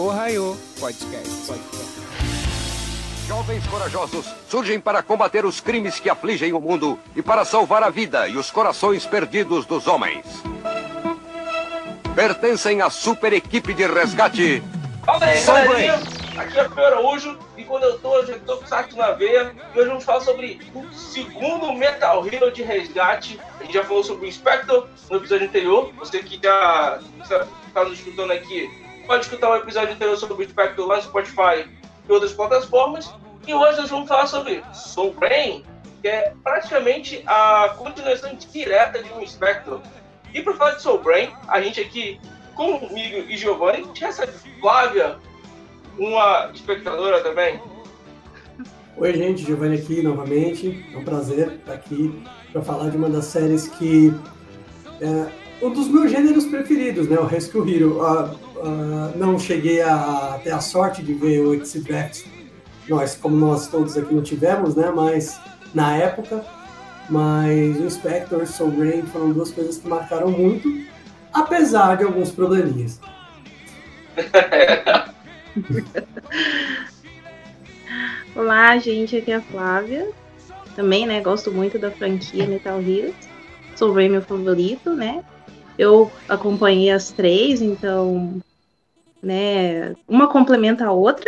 Ohio Podcast. Podcast. Jovens corajosos surgem para combater os crimes que afligem o mundo e para salvar a vida e os corações perdidos dos homens. Pertencem à super equipe de resgate. Fala aí, Soul galerinha. Aqui é o Pedro Araújo e quando eu tô, eu já tô com o saco na veia. E hoje vamos falar sobre o segundo Metal Hero de resgate. A gente já falou sobre o Spectre no episódio anterior. Você que já está nos escutando aqui, pode escutar o episódio anterior sobre o Spectre lá no Spotify e outras plataformas. E hoje nós vamos falar sobre Soul Brain, que é praticamente a continuação direta de um Spectre. E para falar de Soul Brain, a gente aqui, comigo e Giovanni, a gente recebe Flávia, uma espectadora também. Oi, gente, Giovanni aqui novamente. É um prazer estar aqui para falar de uma das séries que é um dos meus gêneros preferidos, né? O Rescue Hero. Uh, uh, não cheguei a, ter a sorte de ver o Exhibit, nós, como nós todos aqui não tivemos, né? Mas na época, mas o Spectre e Soul Brain foram duas coisas que marcaram muito, apesar de alguns probleminhas. Olá, gente, aqui é a Flávia. Também, né, gosto muito da franquia Metal Heroes. Soul Brain meu favorito, né? Eu acompanhei as três, então, né, uma complementa a outra,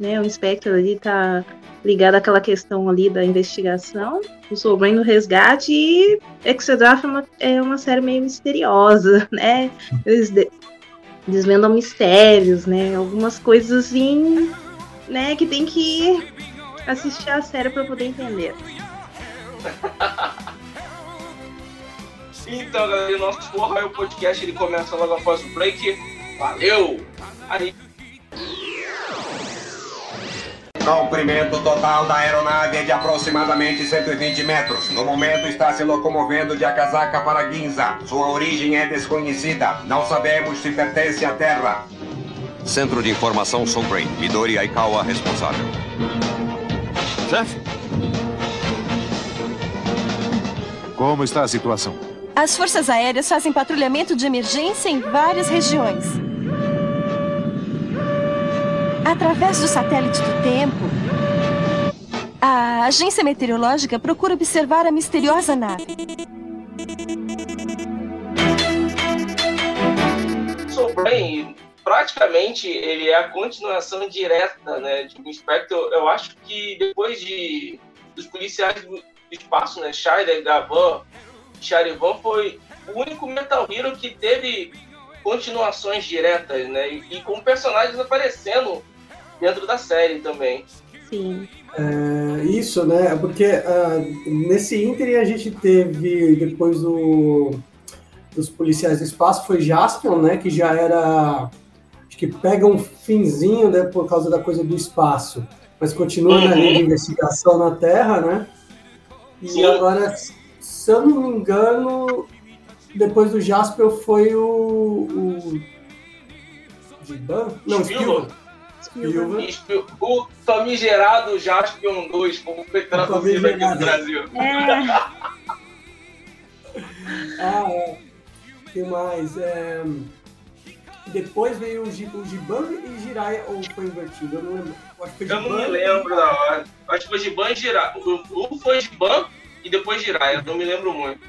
né? O Spectre ali tá ligado àquela questão ali da investigação, o Brain no resgate e Exedraft é uma, é uma série meio misteriosa, né? Eles de, desvendam mistérios, né? Algumas coisas assim, né, que tem que assistir a série para poder entender. Então, galera, o nosso Porra o podcast ele começa logo após o break. Valeu! Aí. Comprimento total da aeronave é de aproximadamente 120 metros. No momento está se locomovendo de Akazaka para Ginza. Sua origem é desconhecida. Não sabemos se pertence à Terra. Centro de Informação Soul Brain. Midori Aikawa responsável. Chefe? Como está a situação? As forças aéreas fazem patrulhamento de emergência em várias regiões. Através do satélite do tempo, a agência meteorológica procura observar a misteriosa nave. Soul Brain, praticamente, ele é a continuação direta, né, de um Spectre. Eu acho que depois de dos policiais do espaço, né, Scheider, Gavan, Charivan foi o único Metal Hero que teve continuações diretas, né, e, e com personagens aparecendo dentro da série também. Sim. É, isso, né? Porque uh, nesse Inter a gente teve, depois do, dos policiais do espaço, foi Jaspion, né? Que já era. Acho que pega um finzinho né, por causa da coisa do espaço, mas continua Uhum. na linha de investigação na Terra, né? E Sim. agora, se eu não me engano, depois do Jaspion foi o. o Giban? Não, Spielberg. Spielberg. Spielberg. E O famigerado Jaspion 2, como foi traduzido aqui no. Brasil. É, Ah, é. O que mais? É, Depois veio o, Gi- o Giban e Jiraiya, ou foi invertido? Eu não lembro. Eu acho que foi Eu não me lembro da hora. Acho que foi Giban e Jiraiya. Um foi Giban e depois Jiraiya, não me lembro muito.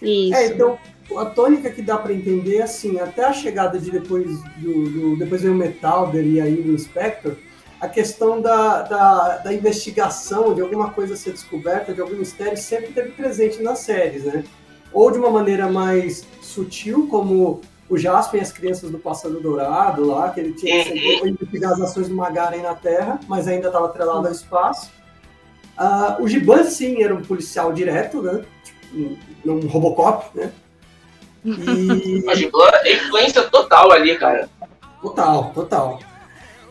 isso. É, então, a tônica que dá pra entender, é assim, até a chegada de depois do, do depois veio o Metalder e aí o Spectre, a questão da, da, da investigação, de alguma coisa ser descoberta, de algum mistério, sempre teve presente nas séries, né? Ou de uma maneira mais sutil, como o Jasper e as crianças do Passado Dourado lá, que ele tinha que sempre investigar as ações do Magaren na Terra, mas ainda estava atrelado ao espaço. Ah, o Giban, sim, era um policial direto, né? Tipo, um, um Robocop, né? E... A Giban é influência total ali, cara. Total, total.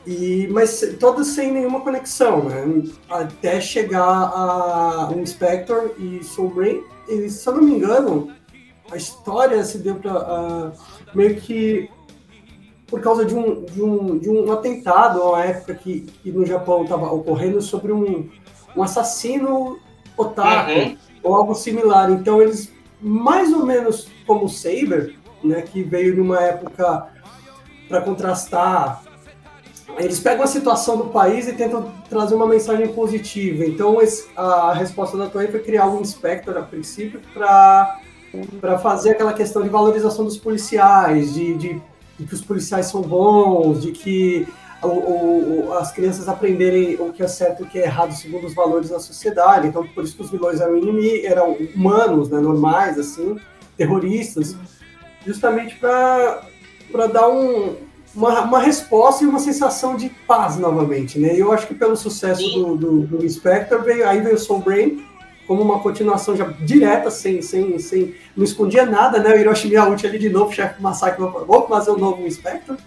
E, mas todas sem nenhuma conexão, né? Até chegar a Spectre e Soul Brain. E, se eu não me engano, a história se deu para meio que por causa de um, de um, de um atentado, uma época que, que no Japão estava ocorrendo sobre um, um assassino otaku Uhum. ou algo similar. Então eles, mais ou menos como o Saber, né, que veio numa época para contrastar. Eles pegam a situação do país e tentam trazer uma mensagem positiva. Então, esse, a resposta da Toei foi criar um inspector a princípio para para fazer aquela questão de valorização dos policiais, de, de, de que os policiais são bons, de que o, o, as crianças aprenderem o que é certo e o que é errado segundo os valores da sociedade. Então, por isso que os vilões eram inimigos, eram humanos, né, normais, assim, terroristas, justamente para dar um, uma, uma resposta e uma sensação de paz novamente, né? E eu acho que pelo sucesso do, do, do Spectre, veio, aí veio o Soul Brain como uma continuação já direta, sem, sem, sem não escondia nada, né? O Hiroshi Miyauchi ali de novo, chefe Massacre, vou fazer um novo Spectre.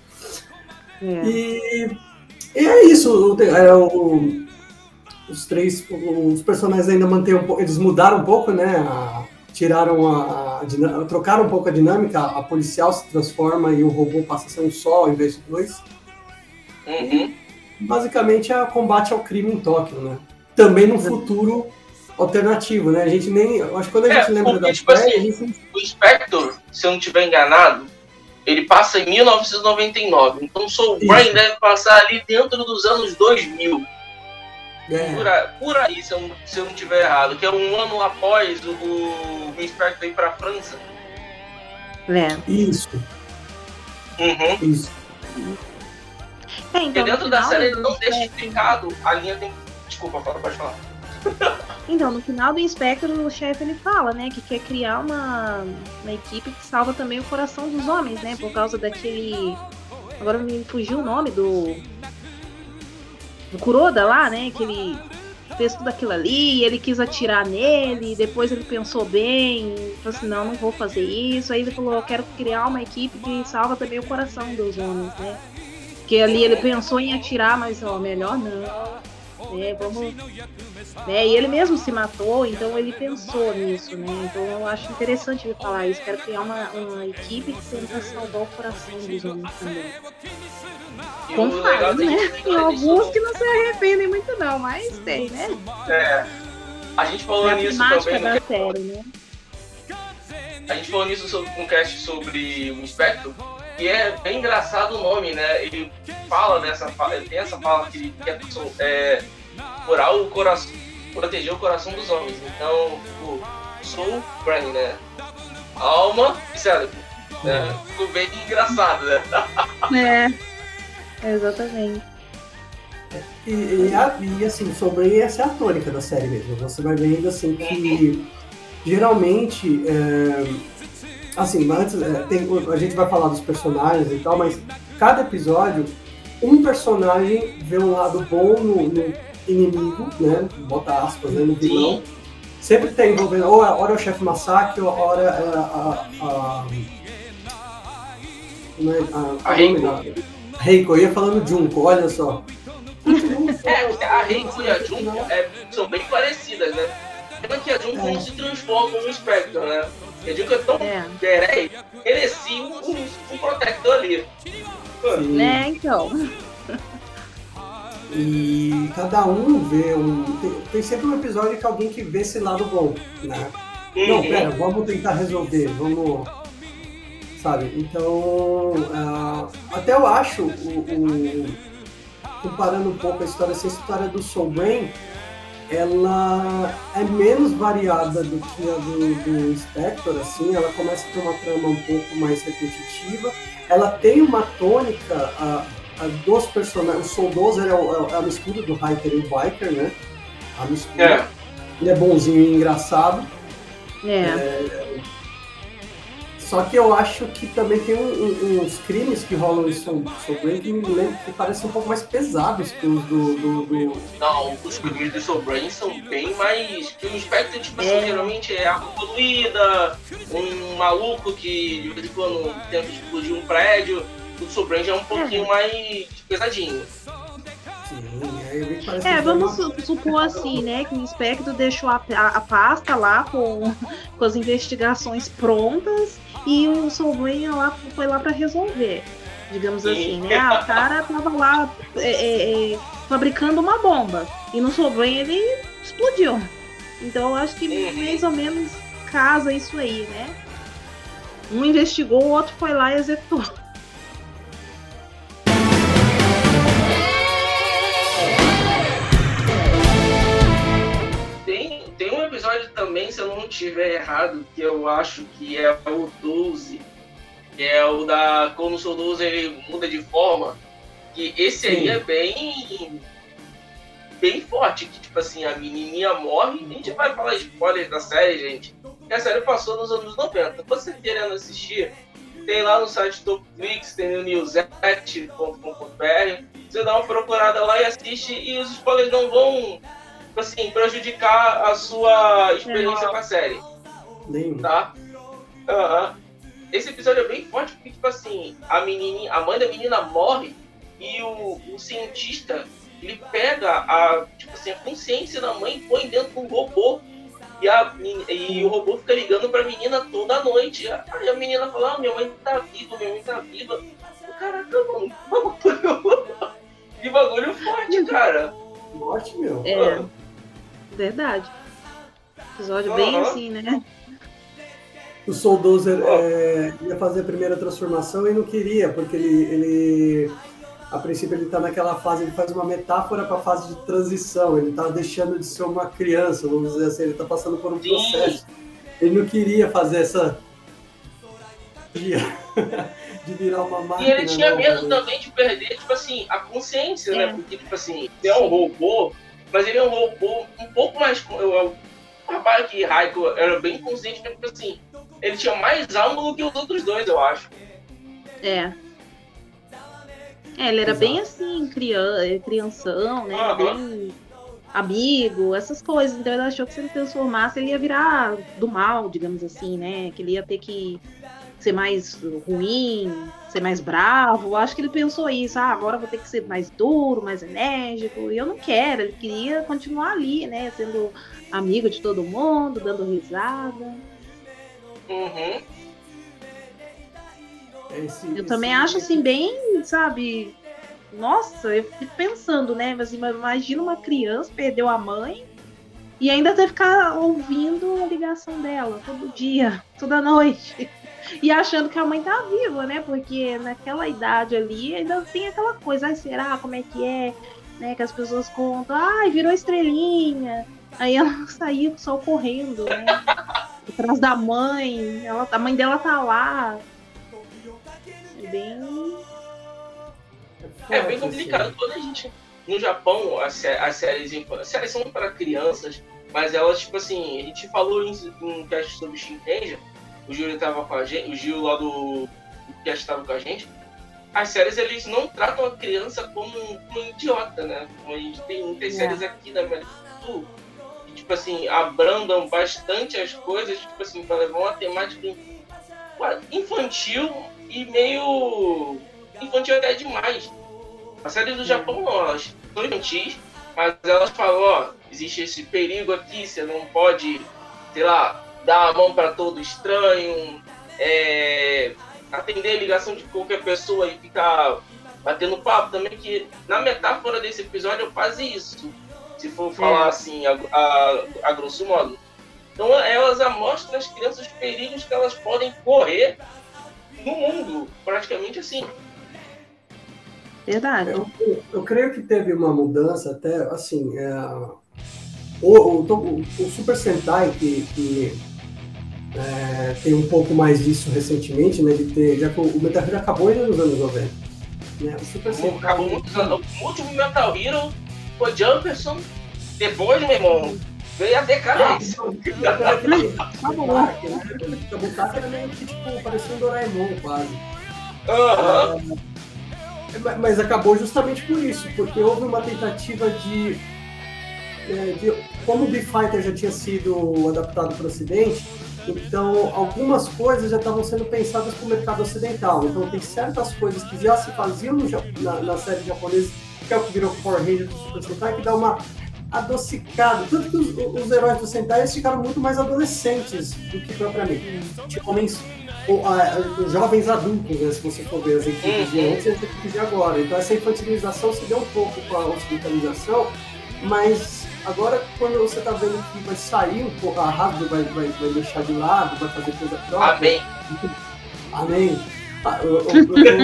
É. E, e é isso, é, o, os três, os personagens ainda mantêm um pouco, eles mudaram um pouco, né? A, tiraram a, a, trocaram um pouco a dinâmica, a policial se transforma e o robô passa a ser um só ao invés de dois. Uhum. basicamente é combate ao crime em Tóquio, né? Também no futuro alternativo, né? A gente nem. Acho que quando a gente é, lembra porque, da tipo série, assim, gente... O Spectre, se eu não estiver enganado, ele passa em 1999. Então o Soul Brain deve passar ali dentro dos anos 2000. É. Por, aí, por aí, se eu, se eu não estiver errado, que é um ano após o, o ir para a França. É. Isso. Uhum. Isso. É, então, Porque dentro da série ele não deixa explicado, a linha tem. Desculpa, fala, pode falar. Então, no final do Inspector, o chefe ele fala, né, que quer criar uma, uma equipe que salva também o coração dos homens, né, por causa daquele. Agora me fugiu o nome do. Do Kuroda lá, né, que ele fez tudo aquilo ali, ele quis atirar nele, depois ele pensou bem, falou assim: não, não vou fazer isso. Aí ele falou: eu quero criar uma equipe que salva também o coração dos homens, né. Porque ali ele pensou em atirar, mas ó, melhor não né? Vamos. Né? E ele mesmo se matou, então ele pensou nisso, né? Então eu acho interessante ele falar isso. Quero criar uma, uma equipe que tenta salvar o coração dos homens também. Com falhas, né? Tem alguns que não se arrependem muito não, mas tem, né? É. A gente falou é nisso também. Da série, né? A gente falou nisso sobre um cast sobre o Spectro e é bem engraçado o nome, né? Ele fala dessa ele tem essa fala que ele quer é, curar o coração, proteger o coração dos homens. Então, o soul brain, né? Alma e cérebro. Né? Ficou bem engraçado, né? É, exatamente. E, e, e, assim, sobre essa é a tônica da série mesmo. Você vai vendo assim que geralmente é, assim, antes, é, tem, a gente vai falar dos personagens e tal, mas cada episódio, um personagem vê um lado bom no, no inimigo, né? Bota aspas, né? No vilão. Sim. Sempre tem envolvendo, ou hora é o chefe Massacre, ou hora é a. a, a, né, a, a, a Reiko. Reiko, eu ia falando Junko, olha só. É, a Reiko e a Junko é, são bem parecidas, né? Pena que a Junko é. não se transforma no Spectre, né? Eu digo que eu tô é. Derei, mereci um, um, um protector ali. Né, então. E cada um vê um. Tem, tem, sempre um episódio que alguém que vê esse lado bom, né? Uhum. Não, pera, vamos tentar resolver, vamos. Sabe? Então. Uh, até eu acho, o, o, comparando um pouco a história, essa história do Soul Brain ela é menos variada do que a do, do Spectre, assim, ela começa a ter uma trama um pouco mais repetitiva, ela tem uma tônica a, a dos personagens, o Soldozer é, o, é a mistura do Hiker e o Biker, né? A mistura. É. Ele é bonzinho e engraçado. É. é só que eu acho que também tem um, um, uns crimes que rolam em Soul, Soul Brain que me lembro que parecem um pouco mais pesados que os do, do, do... Não, os crimes do Soul Brain são bem mais. Que o Spectre, tipo assim, é. geralmente é água poluída, um maluco que de vez em quando tenta explodir um prédio. O Soul Brain já é um pouquinho é. mais pesadinho. É, vamos supor assim, né, que o inspector deixou a, a, a, pasta lá com, com as investigações prontas e o Solvenha lá foi lá para resolver, digamos assim, né? Ah, o cara tava lá é, é, é, fabricando uma bomba e no Solvenha ele explodiu. Então eu acho que mais ou menos casa isso aí, né? Um investigou, o outro foi lá e executou. Tiver errado, que eu acho que é o 12, que é o da. Quando o seu 12 ele muda de forma, que esse aí Sim. é bem. bem forte, que tipo assim, a menininha morre. A gente vai falar spoiler da série, gente. Que a série passou nos anos 90. Você querendo assistir, tem lá no site Topflix, tem no newset.com.br. Você dá uma procurada lá e assiste, e os spoilers não vão assim, prejudicar a sua experiência com a série Nem. tá? Aham. Esse episódio é bem forte porque, tipo assim, a menininha, a mãe da menina morre e o, o cientista, ele pega a, tipo assim, a consciência da mãe e põe dentro de um robô. E, a, e o robô fica ligando pra menina toda noite. Aí a menina fala, ah, minha mãe tá viva, minha mãe tá viva. Caraca, mano, que bagulho, que bagulho forte, cara. Morte, meu. É, verdade. Episódio bem assim, né? O Soul Dozer é, ia fazer a primeira transformação e não queria, porque ele, ele a princípio ele tá naquela fase, ele faz uma metáfora para a fase de transição, ele tá deixando de ser uma criança, vamos dizer assim, ele tá passando por um Sim. processo. Ele não queria fazer essa de virar uma E máquina. ele tinha nova, medo né? também de perder, tipo assim, a consciência, né? É. Porque, tipo assim, ele é um robô, mas ele é um robô um pouco mais. eu- rapaz que Raiko era bem consciente, mas, tipo assim, ele tinha mais ângulo que os outros dois, eu acho. É. É, ele era Exato. bem assim, crian crianção, né? Aham. Bem amigo, essas coisas. Então ele achou que se ele transformasse, ele ia virar do mal, digamos assim, né? Que ele ia ter que ser mais ruim, ser mais bravo. Eu Acho que ele pensou isso, ah, agora vou ter que ser mais duro, mais enérgico. E eu não quero, ele queria continuar ali, né? Sendo amigo de todo mundo, dando risada. Uhum. É esse- Eu esse- também acho assim, bem, sabe? Nossa, eu fico pensando, né? Mas assim, imagina uma criança perdeu a mãe e ainda ter que ficar ouvindo a ligação dela todo dia, toda noite. E achando que a mãe tá viva, né? Porque naquela idade ali ainda tem aquela coisa, ai, será? Como é que é? Né? Que as pessoas contam, ai, virou estrelinha. Aí ela saía só correndo, né? Atrás da mãe, ela, a mãe dela tá lá. É bem É bem assim. complicado. Quando a gente. No Japão, as, sé- as séries, as séries são para crianças, mas elas, tipo assim, a gente falou em um cast sobre Shinkenja, o Gil tava com a gente, o Gil lá do, do cast tava com a gente. As séries, eles não tratam a criança como um, como um idiota, né? Como a gente tem muitas É. séries aqui da América do Sul, que, tipo assim, abrandam bastante as coisas, tipo assim, para levar uma temática in- infantil e meio infantil até demais. As séries do Japão não, elas são infantis, mas elas falam, ó, existe esse perigo aqui, você não pode, sei lá, dar a mão para todo estranho, é, atender a ligação de qualquer pessoa e ficar batendo papo também, que na metáfora desse episódio eu quase isso, se for falar assim, a, a, a grosso modo. Então elas amostram às crianças os perigos que elas podem correr no mundo, praticamente assim. verdade. Eu, eu- eu creio que teve uma mudança até, assim, é, o, o, o- o Super Sentai, que, que, é, tem um pouco mais disso recentemente, né, de ter, já que o, o Metal Hero acabou ainda nos anos 90, né, o Super Sentai... Acabou muitos anos. O último Metal Hero foi Jumperson. Depois, meu irmão, veio a decadência. Né? Kabutaka era meio que, tipo, parecia um Doraemon, quase. Aham. Ma- Mas acabou justamente por isso, porque houve uma tentativa de. é, de- como o B-Fighter já tinha sido adaptado para o Ocidente, então algumas coisas já estavam sendo pensadas para o mercado ocidental. Então tem certas coisas que já se faziam no na, na série japonesa, que é o que virou Power Ranger do Super Sentai, que dá uma adocicada. Tanto que os, os heróis do Sentai ficaram muito mais adolescentes do que propriamente. Tipo, homens ou, os jovens adultos, né, se você for ver as equipes de antes e as equipes de agora. Então essa infantilização se deu um pouco com a ocidentalização, mas agora quando você está vendo que vai sair um pouco, a Hasbro vai, vai, vai deixar de lado, vai fazer coisa própria. Amém. Amém. Ah, eu, eu- eu- eu-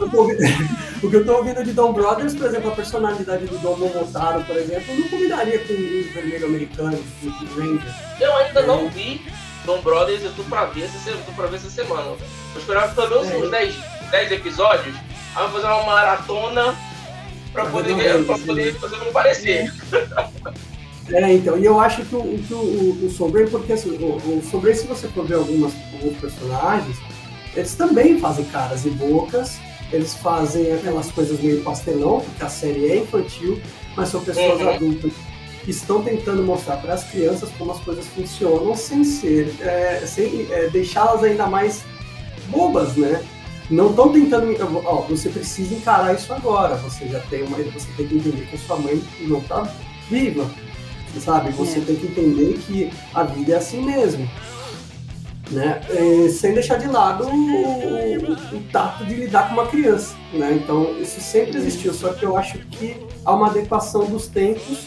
eu tô ouvindo- O que eu tô ouvindo de Dom Brothers, por exemplo, a personalidade do Dom Momotaro, por exemplo, não combinaria com o vermelho americano, o Ranger. Eu ainda não vi Dom Brothers, eu tô pra ver essa, se- tô pra ver essa semana. Eu esperava pelo menos É. uns 10, 10 episódios, aí eu vou fazer uma maratona pra Pra poder, ver pra poder fazer não parecer. É, então, e eu acho que o, que o, o porque assim, o, o se você for ver algumas, alguns personagens, eles também fazem caras e bocas, eles fazem aquelas coisas meio pastelão, porque a série é infantil, mas são pessoas Uhum. adultas que estão tentando mostrar para as crianças como as coisas funcionam sem ser, é, sem é, deixá-las ainda mais bobas, né? Não estão tentando. Ó, você precisa encarar isso agora. Você já tem uma. Você tem que entender que a sua mãe não está viva. Você sabe? Você É. tem que entender que a vida é assim mesmo. Né? Sem deixar de lado o, o- o tato de lidar com uma criança. Né? Então, isso sempre existiu, só que eu acho que há uma adequação dos tempos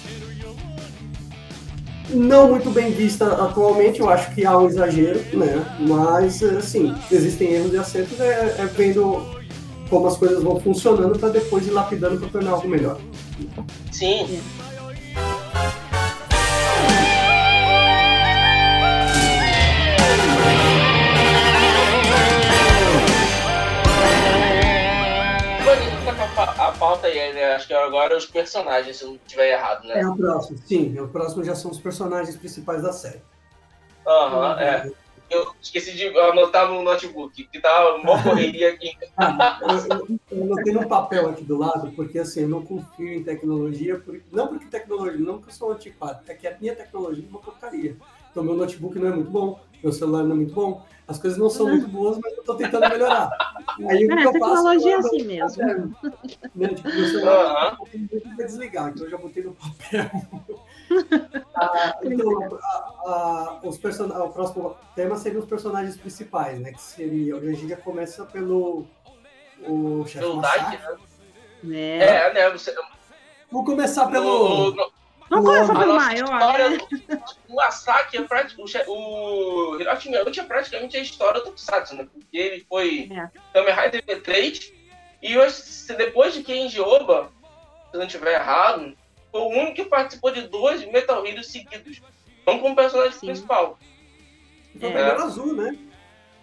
não muito bem vista atualmente, eu acho que há um exagero, né? Mas, assim, existem erros e acertos, é, é vendo como as coisas vão funcionando para depois ir lapidando para tornar algo melhor. Sim. Pauta aí, né? Acho que agora os personagens, se eu não estiver errado, É né? o próximo, sim, o próximo já são os personagens principais da série. Aham, é. Eu esqueci de anotar no notebook, que tá uma correria aqui. Ah, eu, anotei num papel aqui do lado, porque assim, eu não confio em tecnologia, por- não porque tecnologia, não porque eu sou antiquado, é que a minha tecnologia é uma porcaria. Então meu notebook não é muito bom, meu celular não é muito bom, as coisas não são muito boas, mas eu tô tentando melhorar. Aí o que É, eu faço? tecnologia é Eu- assim mesmo. Né? Tipo, meu celular Aham. vai desligar, então eu já botei no papel. Ah, então, a- a- os person... o próximo tema seria os personagens principais, né? Que seria. A gente já começa pelo o chefe Pelo. Dike, né? né? É, né? Você, Vamos começar no, pelo. no, Vamos o- começar a pelo maior, história, né? o Masaki é praticamente. O, o Hiroshi Miyauchi é praticamente a história do Kusatsu, né? Porque ele foi É. Kamen Rider V3 e eu acho que se depois de Kenji Oba, se eu não estiver errado, foi o único que participou de dois Metal Heroes seguidos. Não como personagem Sim. principal. Foi o É. primeiro azul, né?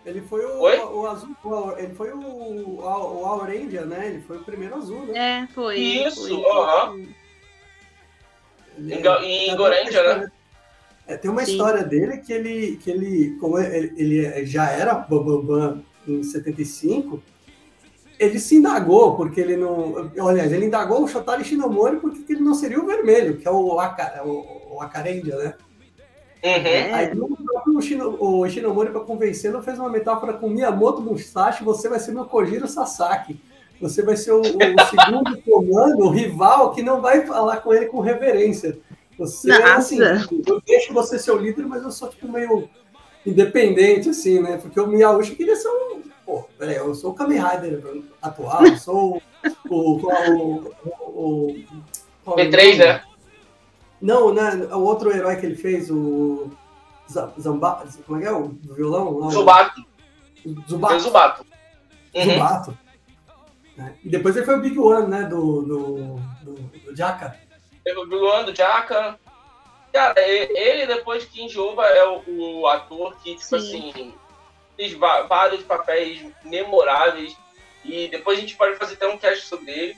Ele foi o, Oi? o azul. o- ele foi o, o, o Aurendia, né? Ele foi o primeiro azul, né? É, foi. Isso, aham. Em Ga- em uma Gorendia, né? história- É, tem uma Sim. história dele que ele, que ele, como ele, ele já era Bambambam em 75, ele se indagou, porque ele não. Aliás, ele indagou o Shotari Shinomori porque ele não seria o vermelho, que é o, Aka, o, o Akarendia, né? Uhum. É. Aí o próprio Shino- o Shinomori, para convencê-lo, fez uma metáfora com Miyamoto Musashi, você vai ser meu Kojiro Sasaki. Você vai ser o, o segundo comando, o rival, que não vai falar com ele com reverência. Você é assim, Nossa. eu deixo você ser o líder, mas eu sou tipo meio independente, assim, né? Porque o Miyauchi queria ser um. Pô, peraí, eu sou o Kamen Rider atual, eu sou o. o, o, o, o qual é o V3, nome? né? Não, né? O outro herói que ele fez, o. Zamba, como é que é? O violão? lá, o- Zubato. o Zubato. Zubato. Uhum. Zubato. Né? E depois ele foi o Big One, né? Do, do, do, do Jaka. Teve o Luan do Jaka. Cara, ele, depois de Kenji Oba, é o, o ator que, tipo Sim. assim, fez vários papéis memoráveis. E depois a gente pode fazer até um cast sobre ele.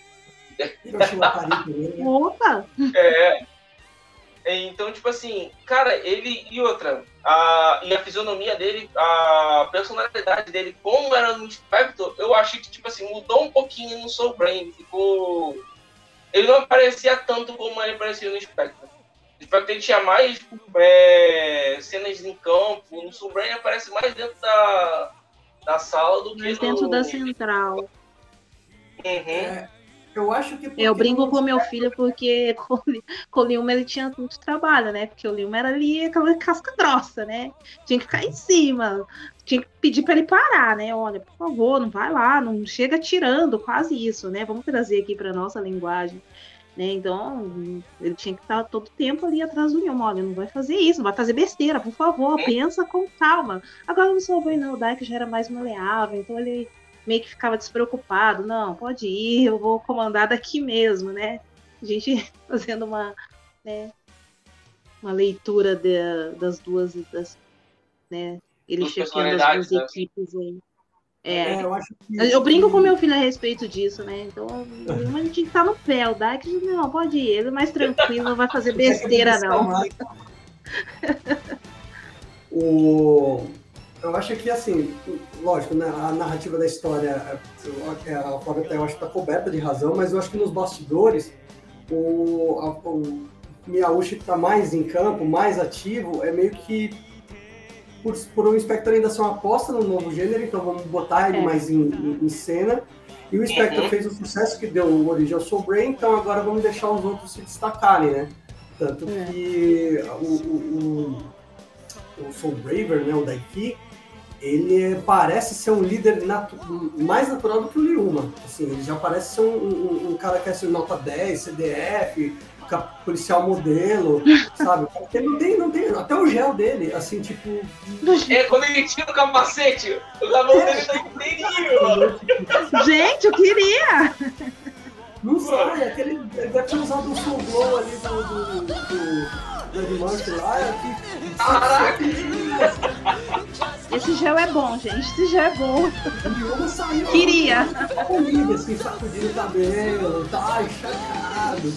Né? Opa! É. Então, tipo assim, cara, ele e outra, a, e a fisionomia dele, a personalidade dele, como era no Spectre, eu achei que, tipo assim, mudou um pouquinho no Soul Brain. Ficou. Ele não aparecia tanto como ele aparecia no Spectre. No Spectre ele tinha mais é, cenas em campo, no Soul Brain aparece mais dentro da, da sala do que Mas no... dentro da central. Uhum. É, eu acho que. Eu brinco com meu filho porque com, o Li- com o Lilma ele tinha muito trabalho, né? Porque o Lilma era ali aquela casca grossa, né? Tinha que ficar em cima, tinha que pedir para ele parar, né? Olha, por favor, não vai lá, não chega tirando, quase isso, né? Vamos trazer aqui para nossa linguagem. Né? Então, ele tinha que estar todo tempo ali atrás do Lilma. Olha, não vai fazer isso, não vai fazer besteira, por favor, pensa com calma. Agora não soube, não, o Dyke já era mais maleável, então ele meio que ficava despreocupado. Não, pode ir, eu vou comandar daqui mesmo, né? A gente fazendo uma, né, uma leitura de, das duas, das, né? Ele Duas chefando as duas né? equipes aí. É, É, eu acho que. eu brinco com meu filho a respeito disso, né? Então, a gente tá no pé. O Dark, não, pode ir. Ele é mais tranquilo, não vai fazer besteira, não. O... Eu acho que, assim, lógico, né, a narrativa da história, é, a Flávia até eu acho que está coberta de razão, mas eu acho que nos bastidores, o, a, o Miyauchi que está mais em campo, mais ativo, é meio que por, por o Inspector ainda ser uma aposta no novo gênero, então vamos botar ele É. mais em, em- em cena. E o Inspector Uhum. fez o sucesso que deu origem ao Soul Brain, então agora vamos deixar os outros se destacarem, né? Tanto É. que o, o, o, o Soul Braver, né, o Daiki, ele parece ser um líder natu- mais natural do que o Liuma. Assim, ele já parece ser um, um- um cara que é assim, nota 10, CDF, policial modelo, sabe? Porque não tem, não tem, até o gel dele, assim, tipo, É, quando ele tira o capacete, o capacete tá inteirinho. Gente, eu queria! não sai, aquele, ele deve ter usado o Soul Glow ali do, do, do, do Edmund lá, é que... Caraca! Esse gel é bom, gente. Esse gel é bom. O Liuma saiu... Queria. Assim, sacudindo o cabelo, tá encharcado.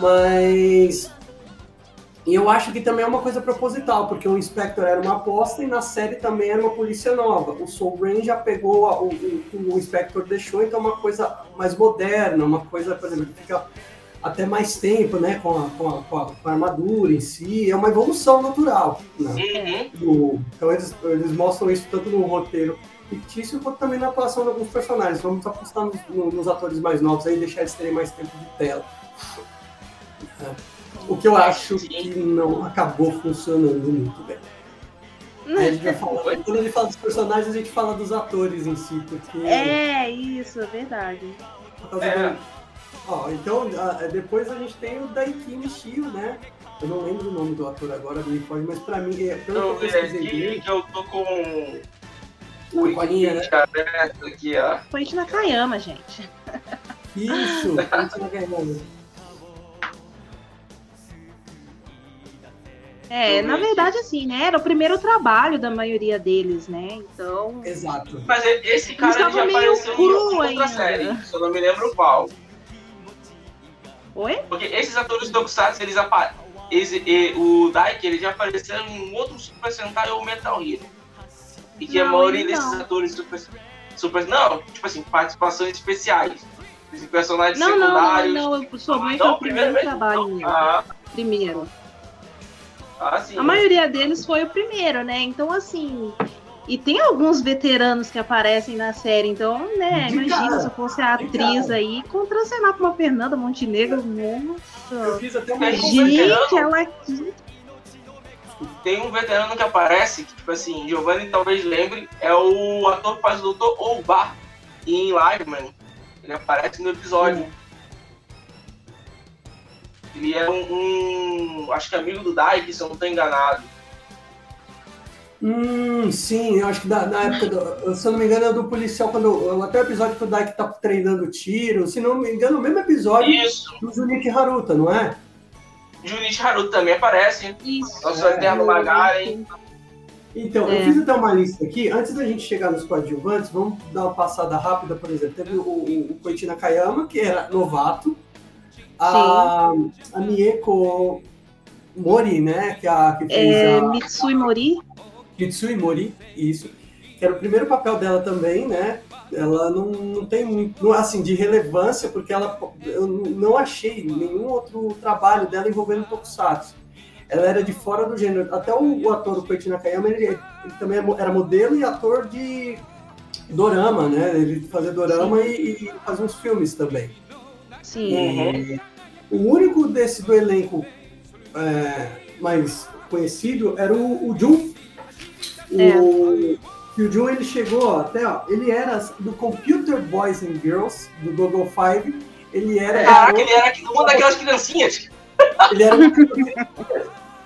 Mas. E eu acho que também é uma coisa proposital, porque o Inspector era uma aposta e na série também era uma polícia nova. O Soul Brain já pegou a- o, o, o Inspector deixou, então é uma coisa mais moderna, uma coisa, por exemplo, que fica até mais tempo, né, com a, com a, com a- armadura em si, é uma evolução natural. Né? Uhum. do- então eles, eles mostram isso tanto no roteiro fictício quanto também na atuação de alguns personagens. Vamos apostar nos, no- nos atores mais novos aí e deixar eles terem mais tempo de tela. É. O que eu acho que não acabou funcionando muito bem. Aí a gente vai falar, quando a gente fala dos personagens, a gente fala dos atores em si, porque. É, isso, é verdade. É. do- Ó, então, a- depois a gente tem o Daiki Nishio, né? Eu não lembro o nome do ator agora, me pode, mas pra mim, é, pelo eu que eu pesquisei dele, que eu tô com o a colinha, né? Aberto aqui, ó. Foi na Nakayama, gente. Isso, Nakayama. É, na verdade, assim, né? Era o primeiro trabalho da maioria deles, né? Então. Exato. Mas esse cara já meio apareceu em outra ainda. série, se eu não me lembro qual. Oi? Porque esses atores tokusatsu, eles aparecem. o Daiki, ele já apareceu em um outro Super Sentai ou Metal Hero. E que a Não, maioria ele desses não. atores super, super. Não, tipo assim, participações especiais. Esses personagens Não, não, não, secundários. não. Eu sou muito Não, o primeiro mesmo? trabalho meu. Ah, Primeiro. ah, sim. A maioria deles foi o primeiro, né? Então, assim. E tem alguns veteranos que aparecem na série, então, né? De Imagina cara, se eu fosse a atriz cara. aí, contracenar com uma Fernanda Montenegro, Eu nossa. fiz até uma um Gente, ela aqui. Tem um veterano que aparece, que, tipo assim, Giovanni talvez lembre, é o ator que faz o Dr. Oubar em Liveman. Ele aparece no episódio. Ele é um, um- acho que amigo do Daik, se eu não estou enganado. Hum, sim, eu acho que da- na época, do, se eu não me engano, é do policial, quando até o episódio que o Daik tá treinando tiro, se não me engano, o mesmo episódio Isso. do Junichi Haruta, não é? Junichi Haruto também aparece. Isso. Nosso É. eterno Magaren. Então, É. eu fiz até uma lista aqui. Antes da gente chegar nos coadjuvantes, vamos dar uma passada rápida, por exemplo. Teve o, o, o Koichi Nakayama, que era novato. A, a Mieko Mori, né? Que, é a, que fez É, a Mitsui Mori. Mitsui Mori, isso. Que era o primeiro papel dela também, né? Ela não, não tem muito, não, assim, de relevância, porque ela, eu não achei nenhum outro trabalho dela envolvendo Tokusatsu. Ela era de fora do gênero. Até o, o ator, o Koichi Nakayama, ele, ele também é era modelo e ator de dorama, né? Ele fazia dorama e, e fazia uns filmes também. Sim. Uhum. O único desse do elenco é, mais conhecido era o, o Jun. O, que o Jun ele chegou ó, até, ó, ele era do Computer Boys and Girls, do Google Five. Ele era. Caraca, ele era uma daquelas criancinhas. Ele era.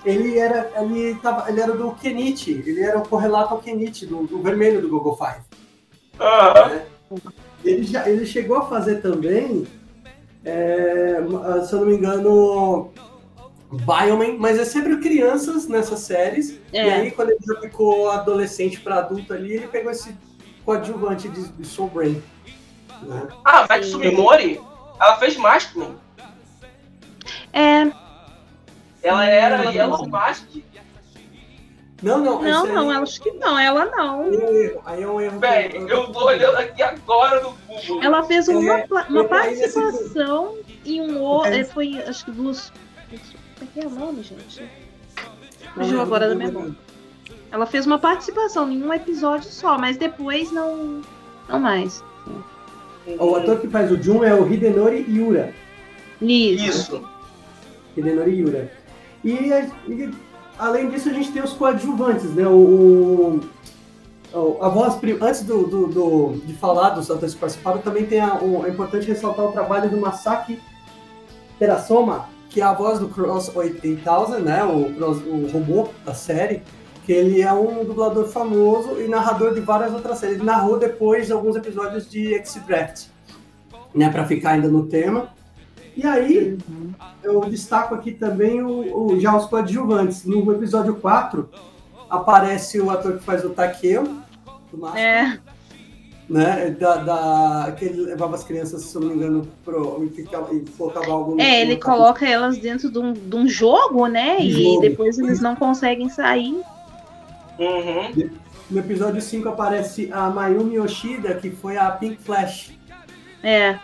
ele era. Ele, tava, ele era do Kenichi, ele era o correlato ao Kenichi, do, do vermelho do Google Five. Aham. Ele, já, ele chegou a fazer também, é, se eu não me engano, Bioman, mas é sempre crianças nessas séries. É. E aí, quando ele já ficou adolescente para adulto ali, ele pegou esse coadjuvante de, de Soul Brain. Né? Ah, Matt Sumimori, ela fez Maskman. É, Ela era Yellow Mask. Não, não. não, não, aí, acho que não, ela não. aí é um erro. Aí é um que eu tô olhando aqui agora no Google. Ela fez uma, É, uma eu nesse participação em um outro. É. Foi, acho que dos. Como é que é o nome, gente? Fugiu agora da mão. Ela fez uma participação em um episódio só, mas depois não. Não mais. O ator que faz o Jun é o Hidenori Yura. Isso. Isso. Hidenori Yura. E, a- e, além disso, a gente tem os coadjuvantes, né? O, o- a voz, antes do, do- do- de falar dos atores que participaram, também tem a, o, é importante ressaltar o trabalho do Masaki Terasoma, que é a voz do Cross 8000, né? O, o robô da série, que ele é um dublador famoso e narrador de várias outras séries. Ele narrou depois alguns episódios de X-Draft, né? Para ficar ainda no tema. E aí, eu destaco aqui também o, o- já os coadjuvantes. No episódio 4, aparece o ator que faz o Takeo, do Máscara, É, né? Da, da- que ele levava as crianças, se eu não me engano, pro, e, ficava, e colocava algo no- é, ele coloca elas dentro de um, de um jogo, né? Um E jogo. depois eles não conseguem sair. Uhum. No episódio 5 aparece a Mayumi Yoshida, que foi a Pink Flash. É,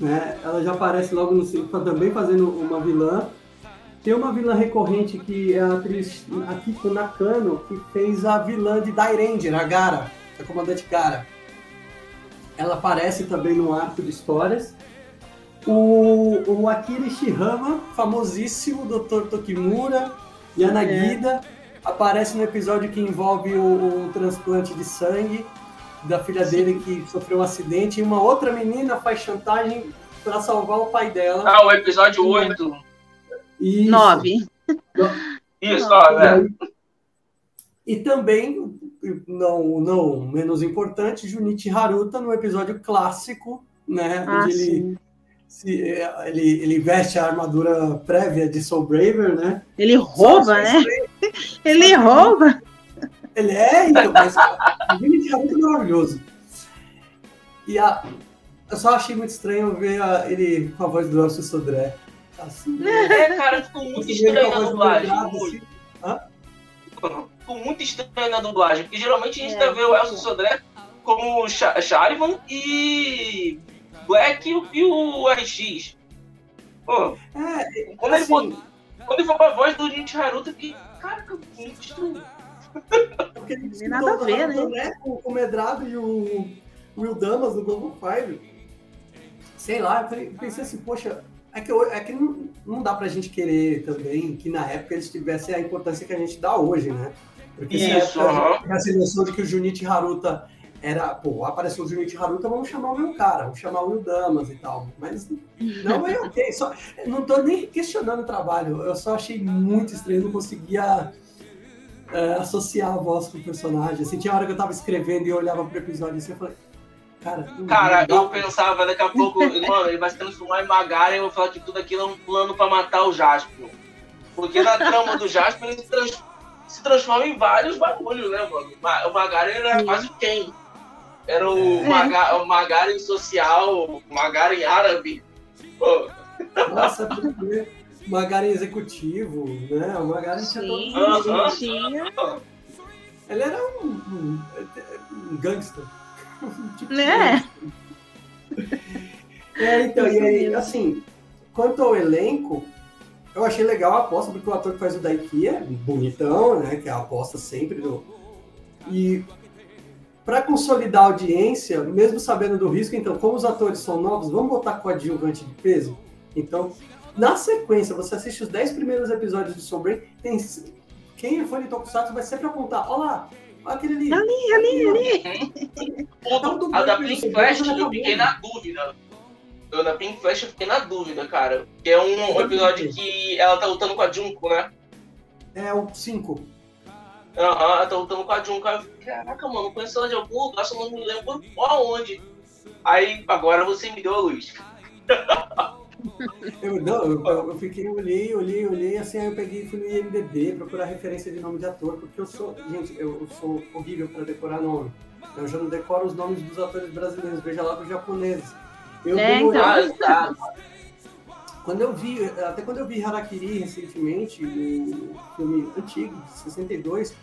né? Ela já aparece logo no 5 também fazendo uma vilã. Tem uma vilã recorrente que é a atriz Akiko Nakano, que fez a vilã de Dairanger, a Gara, a comandante Gara. Ela aparece também no arco de histórias. O, o Akira Ishihama, famosíssimo Dr. Tokimura, Yanagida, aparece no episódio que envolve o, o transplante de sangue da filha dele que sofreu um acidente e uma outra menina faz chantagem para salvar o pai dela. Ah, o episódio 8. Isso. nove. Isso, ó, né? E também, não, não menos importante, Junichi Haruta no episódio clássico, né? Ah, onde ele, se, ele, ele veste a armadura prévia de Soul Braver, né? Ele rouba, né? Ele rouba. Ele é, então, mas o Junichi Haruta é maravilhoso. E a, eu só achei muito estranho ver a- ele com a voz do Elcio Sodré. Assim, É, cara, ficou muito estranho a dublagem. assim. Ficou muito estranho na dublagem. Porque geralmente a gente É. tá vendo o Elcio Sodré como Cha- Charivan e Black e o- e o RX. Pô, É, quando ele, assim, botou- quando ele foi pra voz do Junichi Haruta, que, cara, ficou muito estranho. Porque ele Tem nada a ver, o Naruto, né? O, o Medrado e o Will Damas no Global Five. Sei lá, eu pensei assim, poxa, é que, eu- é que não, não dá pra gente querer também que na época eles tivessem a importância que a gente dá hoje, né? Porque se Isso, a época aham. tivesse a noção de que o Junichi Haruta era, pô, apareceu o Junichi Haruta, vamos chamar o meu cara, vamos chamar o Will Damas e tal. Mas não é ok, só, não tô nem questionando o trabalho, eu só achei muito estranho, não conseguia é, associar a voz com o personagem. Assim, tinha hora que eu tava escrevendo e eu olhava pro episódio assim, eu falei, cara, Cara, eu pensava daqui a pouco, mano, ele vai se transformar em Magaren e eu vou falar que tudo aquilo é um plano pra matar o Jasper. Porque na trama do Jasper ele se, trans- se transforma em vários bagulhos, né, mano? Ma- O Magaren era quase quem? Era o, Maga, o Magaren social, o Magaren árabe. Pô, Nossa. Magaren executivo, né? O Magaren tinha Sim, tinha. Ele era um, um, um gangster. tipo Né? gangster. É, então, e aí, assim, quanto ao elenco, eu achei legal a aposta, porque o ator que faz o Daiki é bonitão, né? Que é a aposta sempre do. E para consolidar a audiência, mesmo sabendo do risco, então, como os atores são novos, vamos botar coadjuvante de peso? Então, na sequência, você assiste os 10 primeiros episódios de Soul Brain, tem. Quem é fã de Tokusatsu vai sempre apontar, olha lá, olha aquele ali. Ali, ali, ali. tudo, a da Pink Flash eu fiquei na dúvida. Eu da Pink Flash eu fiquei na dúvida, cara. Que é um episódio que ela tá lutando com a Junko, né? É o 5. Aham, tá lutando com a Jun. Cara, caraca, mano, conheço ela de algum lugar, só não me lembro aonde. Aí, agora você me deu a luz. Eu, não, eu, eu, fiquei, olhei, olhei, olhei, assim, aí eu peguei e fui no IMDB procurar referência de nome de ator, porque eu sou, gente, eu, eu sou horrível para decorar nome. Eu já não decoro os nomes dos atores brasileiros, veja lá dos japoneses. Eu é, então. Quando eu vi, até quando eu vi Harakiri recentemente, o filme antigo, de 62,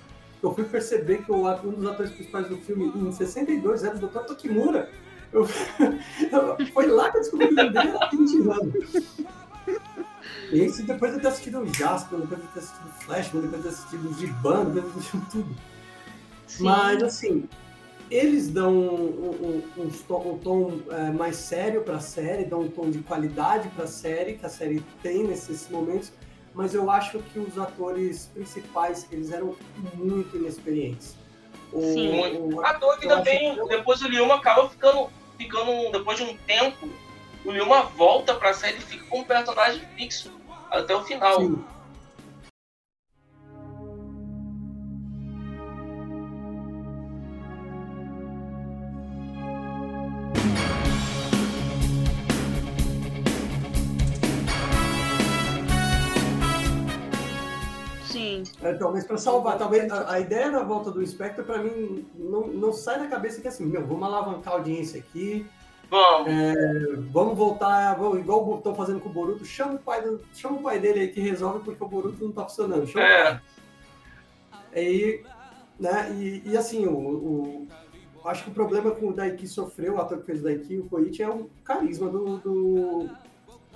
eu fui perceber que o, um dos atores principais do filme, em 62, era o Dr. Tokimura. Eu, eu, foi lá que eu descobri que dele era 20 anos. E isso depois de ter assistido o Jasper, depois de ter assistido o Flashman, depois de ter assistido o Giban, depois de ter assistido tudo. Sim. Mas, assim, eles dão um, um, um, tom, um tom é, mais sério para a série, dão um tom de qualidade para a série, que a série tem nesses momentos, mas eu acho que os atores principais, eles eram muito inexperientes. O, Sim, o, ator que também, que... depois o Liuma acaba ficando, ficando, depois de um tempo, o Liuma volta para a série e fica com um personagem fixo até o final. Sim. É, talvez para salvar, talvez a, a, ideia da volta do Spectre para mim não, não sai da cabeça que assim, meu, vamos alavancar a audiência aqui. Vamos. É, vamos voltar, vamos, igual estão fazendo com o Boruto, chama o pai do, chama o pai dele aí que resolve porque o Boruto não tá funcionando. Chama é. E, né, e, e assim, o, o, acho que o problema com o Daiki sofreu, o ator que fez o Daiki, o Koichi, é o carisma do, do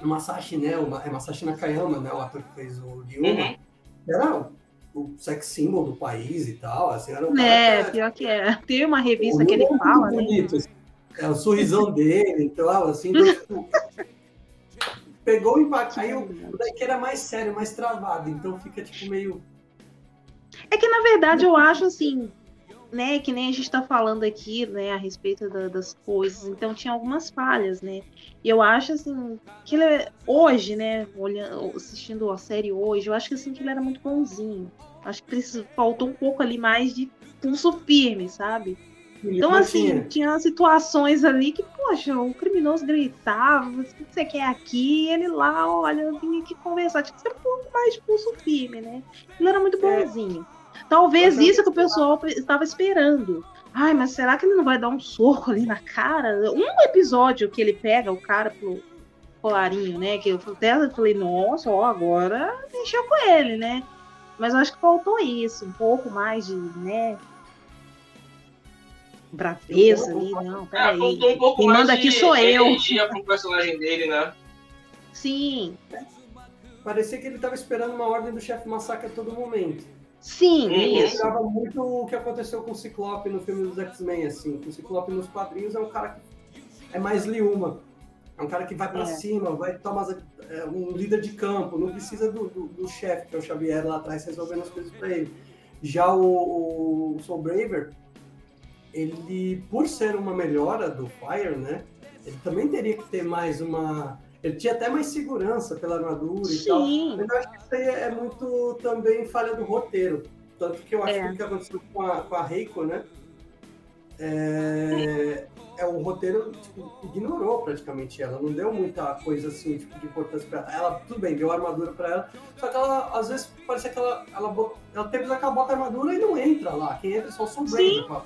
Masashi, né? O, é Masashi Nakayama, né? O ator que fez o Ryuma. Uhum. Era o sex symbol do país e tal. Assim, era um é, que pior que é. Tem uma revista que ele fala, né? bonito, né? É o sorrisão dele, então, assim, então, tipo, pegou o impacto. Aí o, o daqui era mais sério, mais travado, então fica tipo meio. É que na verdade eu acho assim, né, que nem a gente está falando aqui, né, a respeito da, das coisas, então tinha algumas falhas, né, e eu acho, assim, que ele, é, hoje, né, olhando, assistindo a série hoje, eu acho que, assim, que ele era muito bonzinho, acho que precisa, faltou um pouco ali mais de pulso firme, sabe, então, assim, tinha situações ali que, poxa, o criminoso gritava, o que você quer aqui? E ele lá, olha, vinha aqui conversar. Tinha que ser um pouco mais de pulso firme, né? Ele era muito é. bonzinho. É. Talvez isso que o pessoal estava esperando. Ai, mas será que ele não vai dar um soco ali na cara? Um episódio que ele pega o cara pro colarinho, né? Que eu até falei, nossa, ó, agora mexeu com ele, né? Mas eu acho que faltou isso, um pouco mais de, né? Braveza ali, não, peraí. É, um pouco Quem manda aqui sou eu. pro personagem dele, né? Sim. Parecia que ele tava esperando uma ordem do chefe massacre a todo momento. Sim, uhum. isso. Lembrava muito o que aconteceu com o Ciclope no filme dos X-Men, assim. O Ciclope nos quadrinhos é um cara que é mais liuma. É um cara que vai para é. cima, vai tomar é, um líder de campo, não precisa do, do, do chefe, que é o Xavier lá atrás, resolvendo as coisas para ele. Já o, o Soul Braver, ele, por ser uma melhora do Fire, né? Ele também teria que ter mais uma ele tinha até mais segurança pela armadura Sim. e tal. Mas eu acho que isso aí é muito também falha do roteiro. Tanto que eu acho é. que o que aconteceu com a, com a Reiko, né? É, é o roteiro tipo, ignorou praticamente ela, não deu muita coisa assim, tipo, de importância pra ela. Ela, tudo bem, deu armadura pra ela, só que ela, às vezes, parecia que ela, ela, bot, ela teve que ela bota a armadura e não entra lá. Quem entra só são Sim. Pra,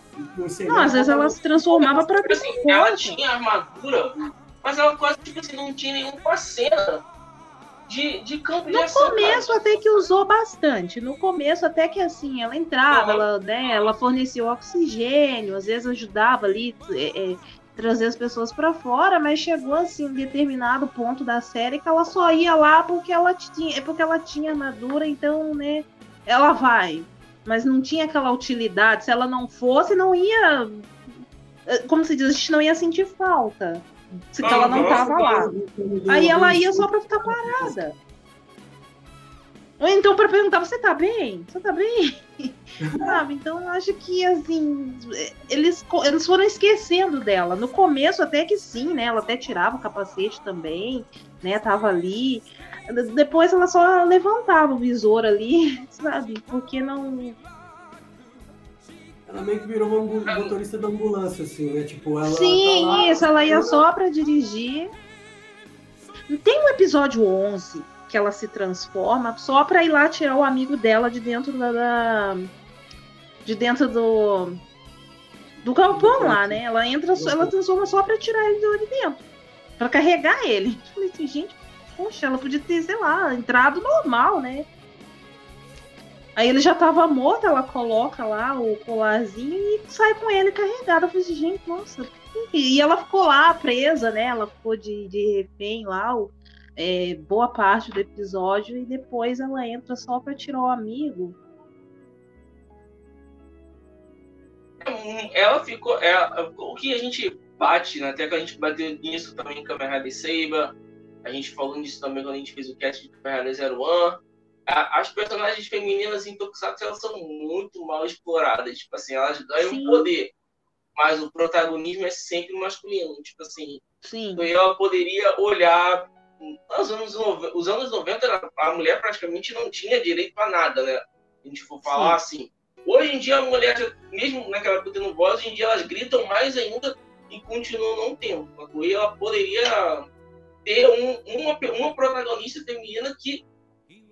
não, às vezes ela se transformava pra. Assim, ela tinha armadura mas ela quase tipo assim, não tinha nenhuma cena de, de campo no de ação. Começo cara. até que usou bastante. No começo até que assim, ela entrava, uhum. ela, né, ela fornecia oxigênio, às vezes ajudava ali é, é, trazer as pessoas para fora, mas chegou assim um determinado ponto da série que ela só ia lá porque ela tinha, é porque ela tinha armadura, então, né, ela vai. Mas não tinha aquela utilidade. Se ela não fosse, não ia. É, como se diz, a gente não ia sentir falta se ah, ela não tava lá. Aí ela ia só pra ficar parada. Ou então para perguntar, você tá bem? Você tá bem? Sabe? Então eu acho que assim, eles, eles foram esquecendo dela. No começo até que sim, né? Ela até tirava o capacete também, né? Tava ali. Depois ela só levantava o visor ali, sabe? Porque não Ela meio que virou uma motorista da ambulância, assim, né? Tipo, ela. Sim, tá lá, isso, ela ia só pra dirigir. Tem um episódio 11 que ela se transforma só pra ir lá tirar o amigo dela de dentro da. da de dentro do. Do galpão lá, né? Ela entra, ela transforma só pra tirar ele de dentro. Pra carregar ele. Eu falei assim, gente, poxa, ela podia ter, sei lá, entrado normal, né? Aí ele já tava morto, ela coloca lá o colarzinho e sai com ele carregado. Eu falei assim, gente, nossa. E ela ficou lá presa, né? Ela ficou de, de refém lá, o, é, boa parte do episódio, e depois ela entra só pra tirar o amigo. Ela ficou. Ela, o que a gente bate, né? até que a gente bateu nisso também em Kamen Rider Seiba, a gente falou nisso também quando a gente fez o cast de Kamen Rider Zero One as personagens femininas em Tokusatsu elas são muito mal exploradas. Tipo assim, elas ganham Sim. poder, mas o protagonismo é sempre masculino. Tipo assim, Sim. Então ela poderia olhar. Nos anos, os anos 90, a mulher praticamente não tinha direito a nada, né? A gente for falar Sim. assim. Hoje em dia, a mulher, mesmo naquela época tendo voz, hoje em dia elas gritam mais ainda e continuam não tendo. E ela poderia ter um, uma, uma protagonista feminina que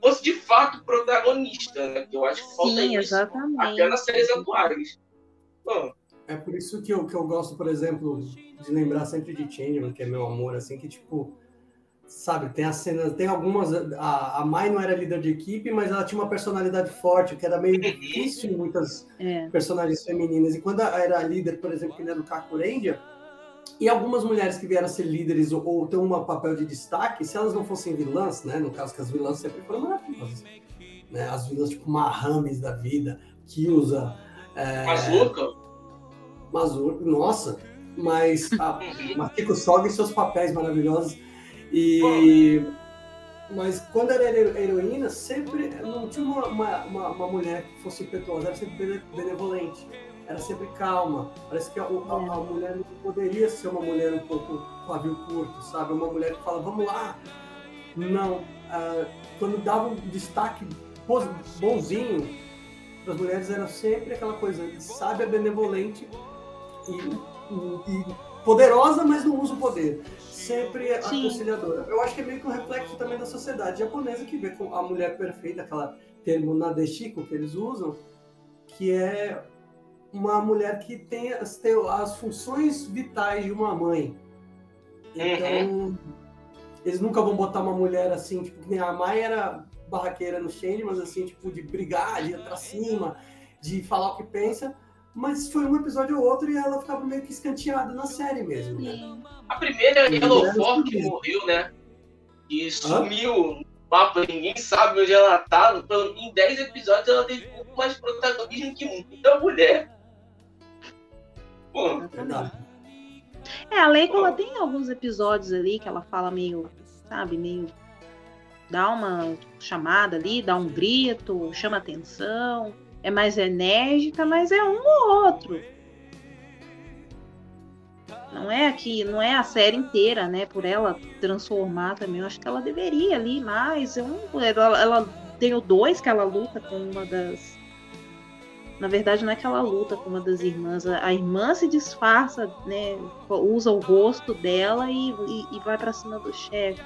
fosse de fato protagonista, né? Que eu acho que falta Sim, isso exatamente. até nas séries atuais. Bom, é por isso que eu, que eu gosto, por exemplo, de lembrar sempre de Changeman, que é meu amor, assim, que tipo, sabe, tem as cenas, tem algumas. A, a Mai não era líder de equipe, mas ela tinha uma personalidade forte, que era meio difícil em muitas É. personagens femininas. E quando ela era líder, por exemplo, que nem a do Kakurendia, e algumas mulheres que vieram a ser líderes ou, ou ter um papel de destaque, se elas não fossem vilãs, né? No caso que as vilãs sempre foram maravilhosas. Né? As vilãs tipo Mahames da vida, que usa. É, Mazurka, Mazur, nossa, mas a Makiko Soga e seus papéis maravilhosos. E mas quando ela era heroína, sempre não tinha uma, uma, uma, uma mulher que fosse impetuosa, era sempre bene- benevolente, era sempre calma. Parece que a, a, a mulher não poderia ser uma mulher um pouco pavio curto, sabe? Uma mulher que fala, vamos lá. Não. ah, quando dava um destaque bonzinho para as mulheres, era sempre aquela coisa sábia, benevolente e, e- e poderosa, mas não usa o poder. Sempre Sim. aconselhadora. Eu acho que é meio que um reflexo também da sociedade japonesa que vê com a mulher perfeita, aquela termo nadeshiko que eles usam, que é uma mulher que tem as, tem as funções vitais de uma mãe. Então, eles nunca vão botar uma mulher assim, tipo, que nem a Mai era barraqueira no Change, mas assim, tipo, de brigar, de ir pra cima, de falar o que pensa. Mas foi um episódio ou outro e ela ficava meio que escanteada na série mesmo, né? A primeira é a Yellow Mulheres Fork que morreu, né? E sumiu no mapa, ninguém sabe onde ela tá. Pelo- Em 10 episódios ela teve muito mais protagonismo que muita mulher. É, a Leiko, ela tem alguns episódios ali que ela fala meio, sabe, meio. dá uma chamada ali, dá um grito, chama atenção, é mais enérgica, mas é um ou outro. Não é aqui, não é a série inteira, né? Por ela transformar também. Eu acho que ela deveria ali mais. Eu ela, ela tem o dois que ela luta com uma das. Na verdade, não é luta com uma das irmãs. A irmã se disfarça, né? Usa o rosto dela e, e, e vai pra cima do chefe.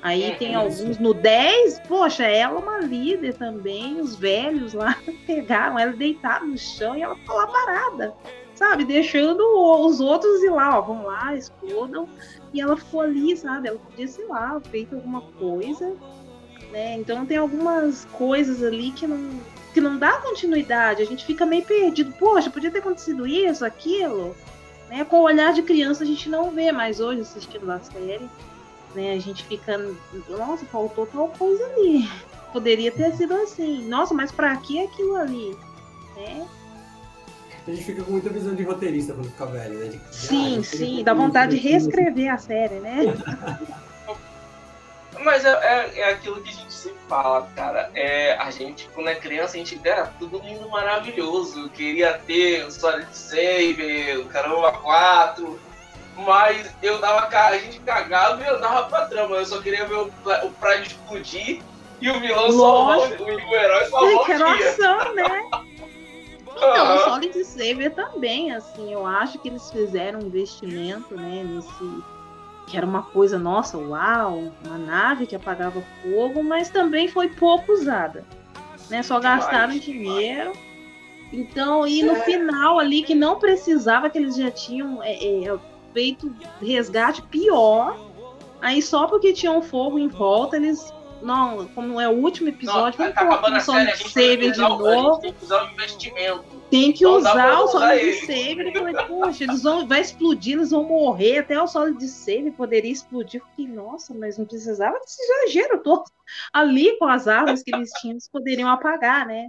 Aí É, tem isso. alguns no 10, poxa, ela é uma líder também. Os velhos lá pegaram ela deitada no chão e ela ficou lá parada, sabe? Deixando os outros ir lá, ó, vão lá, explodam. E ela ficou ali, sabe? Ela podia, sei lá, feito alguma coisa, né? Então tem algumas coisas ali que não, que não dá continuidade. A gente fica meio perdido. Poxa, podia ter acontecido isso, aquilo. Né? Com o olhar de criança a gente não vê mais hoje assistindo a série. Né? A gente fica, nossa, faltou tal coisa ali. Poderia ter sido assim. Nossa, mas pra que aquilo ali? Né? A gente fica com muita visão de roteirista quando fica velho, né? De- ah, Sim, eu sim, dá vontade de reescrever a série, né? Mas é, é, é aquilo que a gente sempre fala, cara. É, a gente, quando é criança, a gente era tudo lindo, maravilhoso. Eu queria ter o Solid Saber, o Caramba 4. Mas eu dava a gente cagava e eu dava pra trama. Eu só queria ver o, o prédio explodir e o vilão Lógico. o, o herói salvar o Que ação, né? Então, o Solid Saber também, assim, eu acho que eles fizeram um investimento, né, nesse que era uma coisa, nossa, uau, uma nave que apagava fogo, mas também foi pouco usada, né? Só gastaram dinheiro. Então, e no final ali que não precisava, que eles já tinham é, é, feito resgate pior, aí só porque tinham fogo em volta, eles não, como é o último episódio, não, vamos tá colocar o Solid Saber de novo. Tem que usar o investimento. Tem que não usar o Solid Saber. Eu falei, poxa, eles vão, vai explodir, eles vão morrer. Até o Solid Saber poderia explodir. Eu fiquei, nossa, mas não precisava desse exagero todo. Ali com as armas que eles tinham, eles poderiam apagar, né?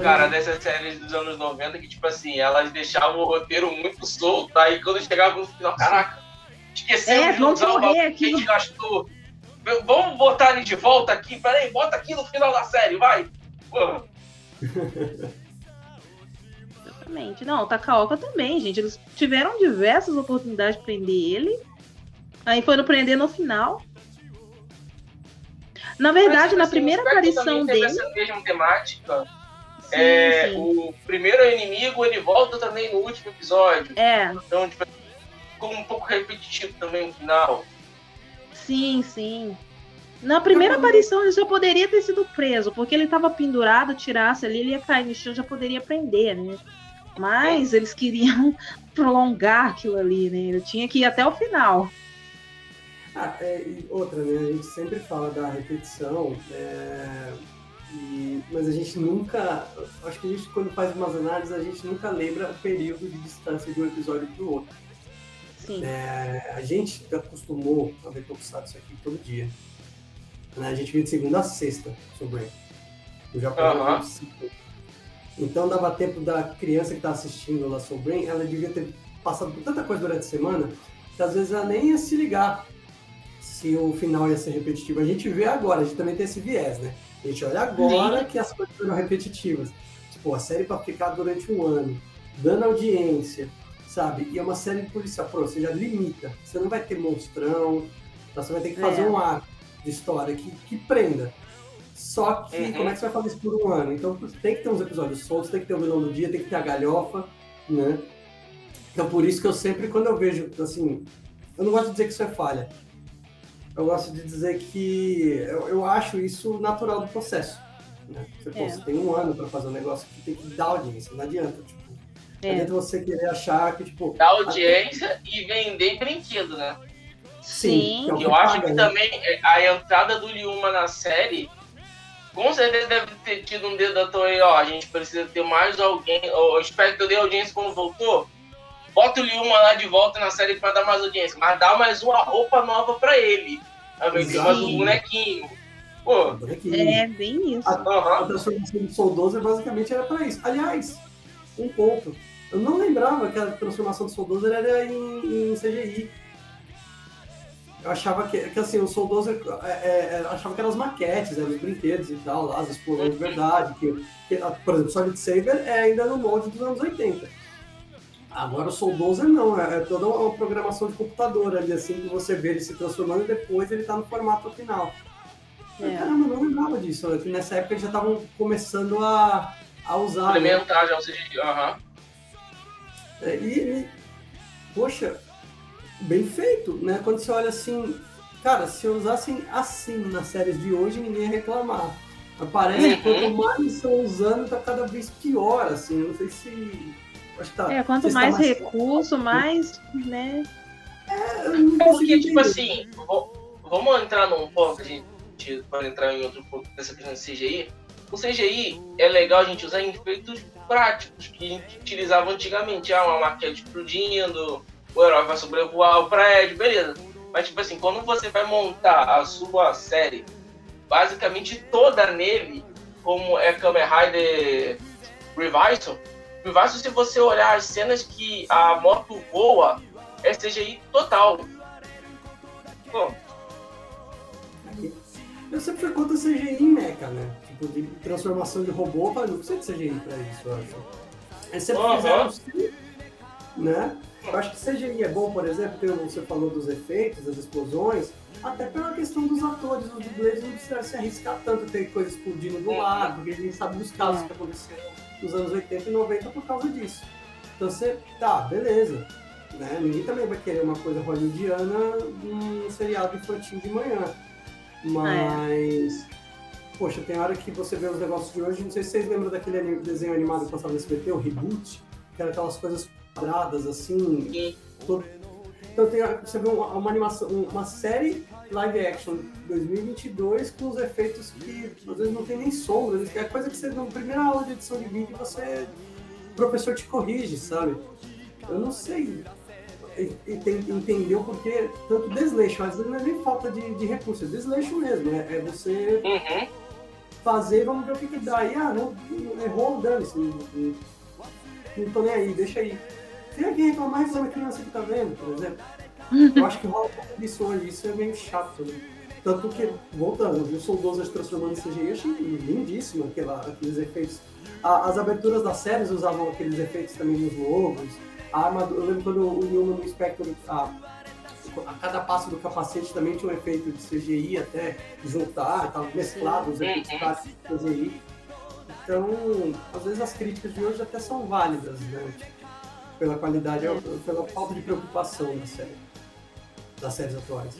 Cara, dessas séries dos anos 90 que, tipo assim, elas deixavam o roteiro muito solto, aí quando chegava no final, caraca, esquecemos é, de usar o que a gente gastou. Vamos botar ele de volta aqui, peraí, bota aqui no final da série, vai! Exatamente. Não, o Takaoka também, gente. Eles tiveram diversas oportunidades de prender ele. Aí foram prender no final. Na verdade, Mas, na assim, primeira aparição dele. Essa mesma temática Sim, é, sim. O primeiro inimigo ele volta também no último episódio. É. Então, tipo, ficou um pouco repetitivo também no final. Sim, sim. Na primeira aparição ele já poderia ter sido preso, porque ele estava pendurado, tirasse ali, ele ia cair no chão, já poderia prender, né? Mas eles queriam prolongar aquilo ali, né? Ele tinha que ir até o final. Ah, é, outra, né? A gente sempre fala da repetição. É e, mas a gente nunca. Acho que a gente, quando faz umas análises, a gente nunca lembra o período de distância de um episódio para o outro. Sim. É, a gente acostumou a ver Tokusatsu isso aqui todo dia. Né? A gente vê de segunda a sexta sobre o Japão. Uhum. Então dava tempo da criança que está assistindo lá sobre ela devia ter passado por tanta coisa durante a semana que às vezes ela nem ia se ligar se o final ia ser repetitivo. A gente vê agora, a gente também tem esse viés, né? A gente olha agora Sim. que as coisas foram repetitivas. Tipo, a série para ficar durante um ano, dando audiência, sabe? E é uma série policial. Pô, você já limita. Você não vai ter monstrão, então você vai ter que fazer é. um arco de história que, que prenda. Só que, uhum. como é que você vai fazer isso por um ano? Então tem que ter uns episódios soltos, tem que ter o um vilão do dia, tem que ter a galhofa, né? Então por isso que eu sempre, quando eu vejo, assim, eu não gosto de dizer que isso é falha, eu gosto de dizer que eu, eu acho isso natural do processo. Né? Você, é. você tem um ano para fazer um negócio que tem que dar audiência, não adianta. Tipo, é. Não adianta você querer achar que, tipo. Dar audiência até... e vender brinquedo, né? Sim. Sim. É eu acho que né? também é, a entrada do Liuma na série com certeza deve ter tido um dedo da Toei, ó, a gente precisa ter mais alguém, o Spectre deu audiência quando voltou, bota o Liuma lá de volta na série para dar mais audiência, mas dá mais uma roupa nova para ele. Também tem mais um bonequinho. Pô. É, bem isso. A, a transformação do Soldoso basicamente era para isso. Aliás, um ponto. Eu não lembrava que a transformação do Soldoso era em, em CGI. Eu achava que, que assim, o Soldoso é, é, é, achava que eram as maquetes, eram os brinquedos e tal, lá, as explosões de verdade. Que, que, por exemplo, Solid Saber é ainda no molde dos anos 80. Agora o Soul Dozer não, é, é toda uma programação de computador ali, assim, que você vê ele se transformando e depois ele tá no formato final. É. Caramba, não lembrava disso. Nessa época eles já estavam começando a, a usar. Né? Implementar né? já o CGI, aham. É, e, e, poxa, bem feito, né? Quando você olha assim, cara, se usassem assim nas séries de hoje, ninguém ia reclamar. Mas parece que quanto uhum. mais estão usando, tá cada vez pior, assim. Não sei se Tá, é, quanto mais, mais recurso, mais, né? É, porque, tipo assim, vamos entrar num ponto, a gente pode entrar em outro ponto dessa questão de CGI. O CGI é legal a gente usar em efeitos práticos que a gente utilizava antigamente. Ah, uma maquete explodindo, o herói vai sobrevoar o prédio, beleza. Mas, tipo assim, quando você vai montar a sua série, basicamente toda nele, como é Kamen Rider Revival, Vivaço, se você olhar as cenas que a moto voa, é CGI total. Bom, Eu sempre fui contra CGI em mecha, né? Tipo, de transformação de robô, mas não precisa de CGI pra isso, eu acho. Eles sempre Aham. fizeram sim, né? Eu acho que CGI é bom, por exemplo, tem, você falou dos efeitos, das explosões, até pela questão dos atores, os dublês não precisam se arriscar tanto, ter coisa explodindo do lado, porque a gente sabe dos casos que aconteceram nos anos 80 e 90 por causa disso. Então você, tá, beleza. Né? Ninguém também vai querer uma coisa hollywoodiana num seriado infantil de manhã. Mas, poxa, tem hora que você vê os negócios de hoje, não sei se vocês lembram daquele desenho animado que passava no SBT, o Reboot, que era aquelas coisas quadradas, assim, todo- Então tem, você vê uma, uma animação, uma série live action 2022 com os efeitos que às vezes não tem nem sombra, é coisa que você na primeira aula de edição de vídeo você o professor te corrige, sabe? Eu não sei tem- entender o porquê tanto desleixo, às vezes não é nem falta de, de recurso, é desleixo mesmo, é, é você Uhum. fazer, vamos ver o que, que dá. E, ah, não, errou, dane-se. Não, não, não tô nem aí, deixa aí. Se alguém reclamar, reclama a criança que tá vendo, por exemplo. Eu acho que rola um pouco disso hoje, isso é meio chato, né? Tanto que, voltando, eu vi o Soldoso transformando em CGI, eu achei lindíssimo aquela, aqueles efeitos. A- as aberturas das séries usavam aqueles efeitos também nos logos. A armadura, eu lembro quando o Newman no Spectre, a, a cada passo do capacete também tinha um efeito de CGI até juntar, estava mesclado os efeitos práticos de CGI. Então, às vezes as críticas de hoje até são válidas, né? Pela qualidade, pela falta de preocupação da série. Das séries atuais.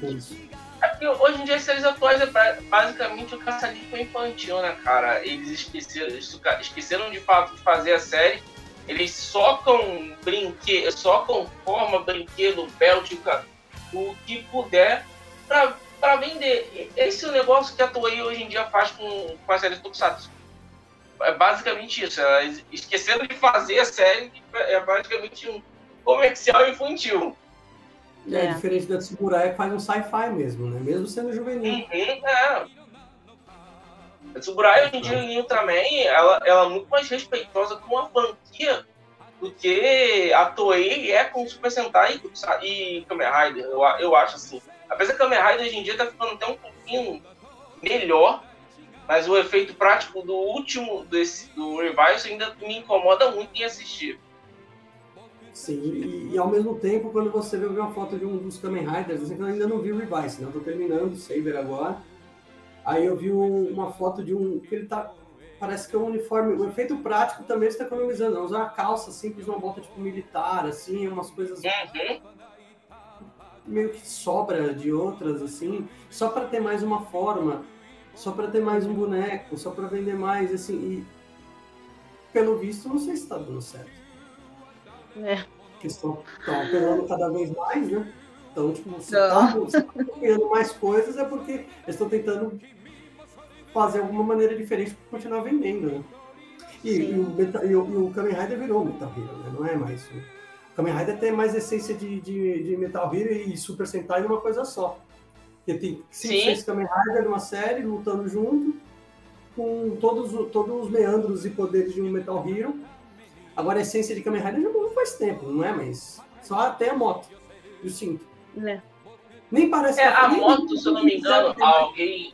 Com isso. É porque hoje em dia as séries atuais é pra- basicamente o caçadinho infantil, né, cara? Eles esqueceram, esqueceram de fato de fazer a série. Eles socam brinquedo, socam forma, brinquedo, belt, ca- o que puder pra, pra vender. Esse é o negócio que a Toei hoje em dia faz com, com a série Tokusatsu. É basicamente isso. Elas esqueceram de fazer a série, é basicamente um comercial infantil. É, É. diferente da Tsuburaya que faz um sci-fi mesmo, né? Mesmo sendo juvenil. Uhum, é. A Tsuburaya hoje em dia em Ultraman, ela, ela é muito mais respeitosa com a franquia do que a Toei é com o Super Sentai e e Kamen Rider. Eu, eu acho assim. Apesar que Kamen Rider hoje em dia tá ficando até um pouquinho melhor, mas o efeito prático do último desse, do Revice ainda me incomoda muito em assistir. Sim, e, e ao mesmo tempo, quando você vê uma foto de um dos Kamen Riders, assim, que eu ainda não vi o Revice, né? Eu tô terminando o Saber agora. Aí eu vi um- uma foto de um. que ele tá. Parece que é um uniforme. O efeito prático também está economizando. Não usar uma calça simples, uma bota tipo militar, assim, umas coisas Uhum. meio que sobra de outras, assim, só para ter mais uma forma, só para ter mais um boneco, só para vender mais, assim, e pelo visto, não sei se está dando certo. É. Porque estão estão apelando cada vez mais, né? Então, tipo, se Não. está criando mais coisas é porque eles estão tentando fazer alguma maneira diferente para continuar vendendo, né? E, e o, Meta- e, o, e o Kamen Rider virou Metal Hero, né? Não é mais. O Kamen Rider tem mais essência de, de, de Metal Hero e Super Sentai numa coisa só. Porque tem cinco, seis Kamen Rider numa série, lutando junto, com todos, todos os meandros e poderes de um Metal Hero. Agora a essência de Kamen Rider já morreu faz tempo, não é? Mas só até a moto e o cinto. É. Nem parece É, que a nem- moto, se eu não me engano, alguém,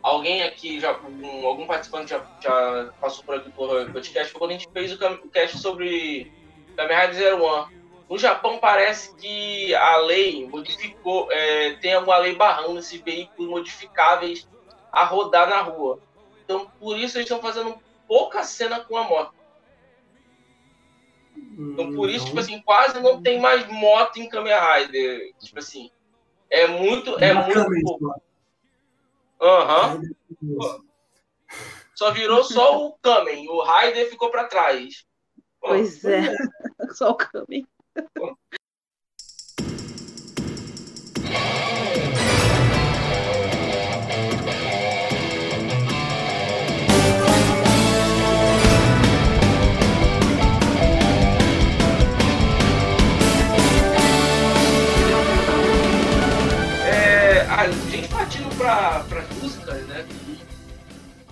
alguém aqui, já, um- algum participante já, já passou por aqui por podcast, foi quando a gente fez o cast sobre Kamen Rider Zero One. No Japão parece que a lei modificou, é, tem alguma lei barrando esses veículos modificáveis a rodar na rua. Então, por isso eles estão fazendo pouca cena com a moto. Então, por isso, tipo assim, quase não tem mais moto em Kamen Rider. Tipo assim, é muito, é Bacana muito isso, pouco. Aham. Só virou só o Kamen. O Raider ficou pra trás. Pô, Pois é. Só o Kami.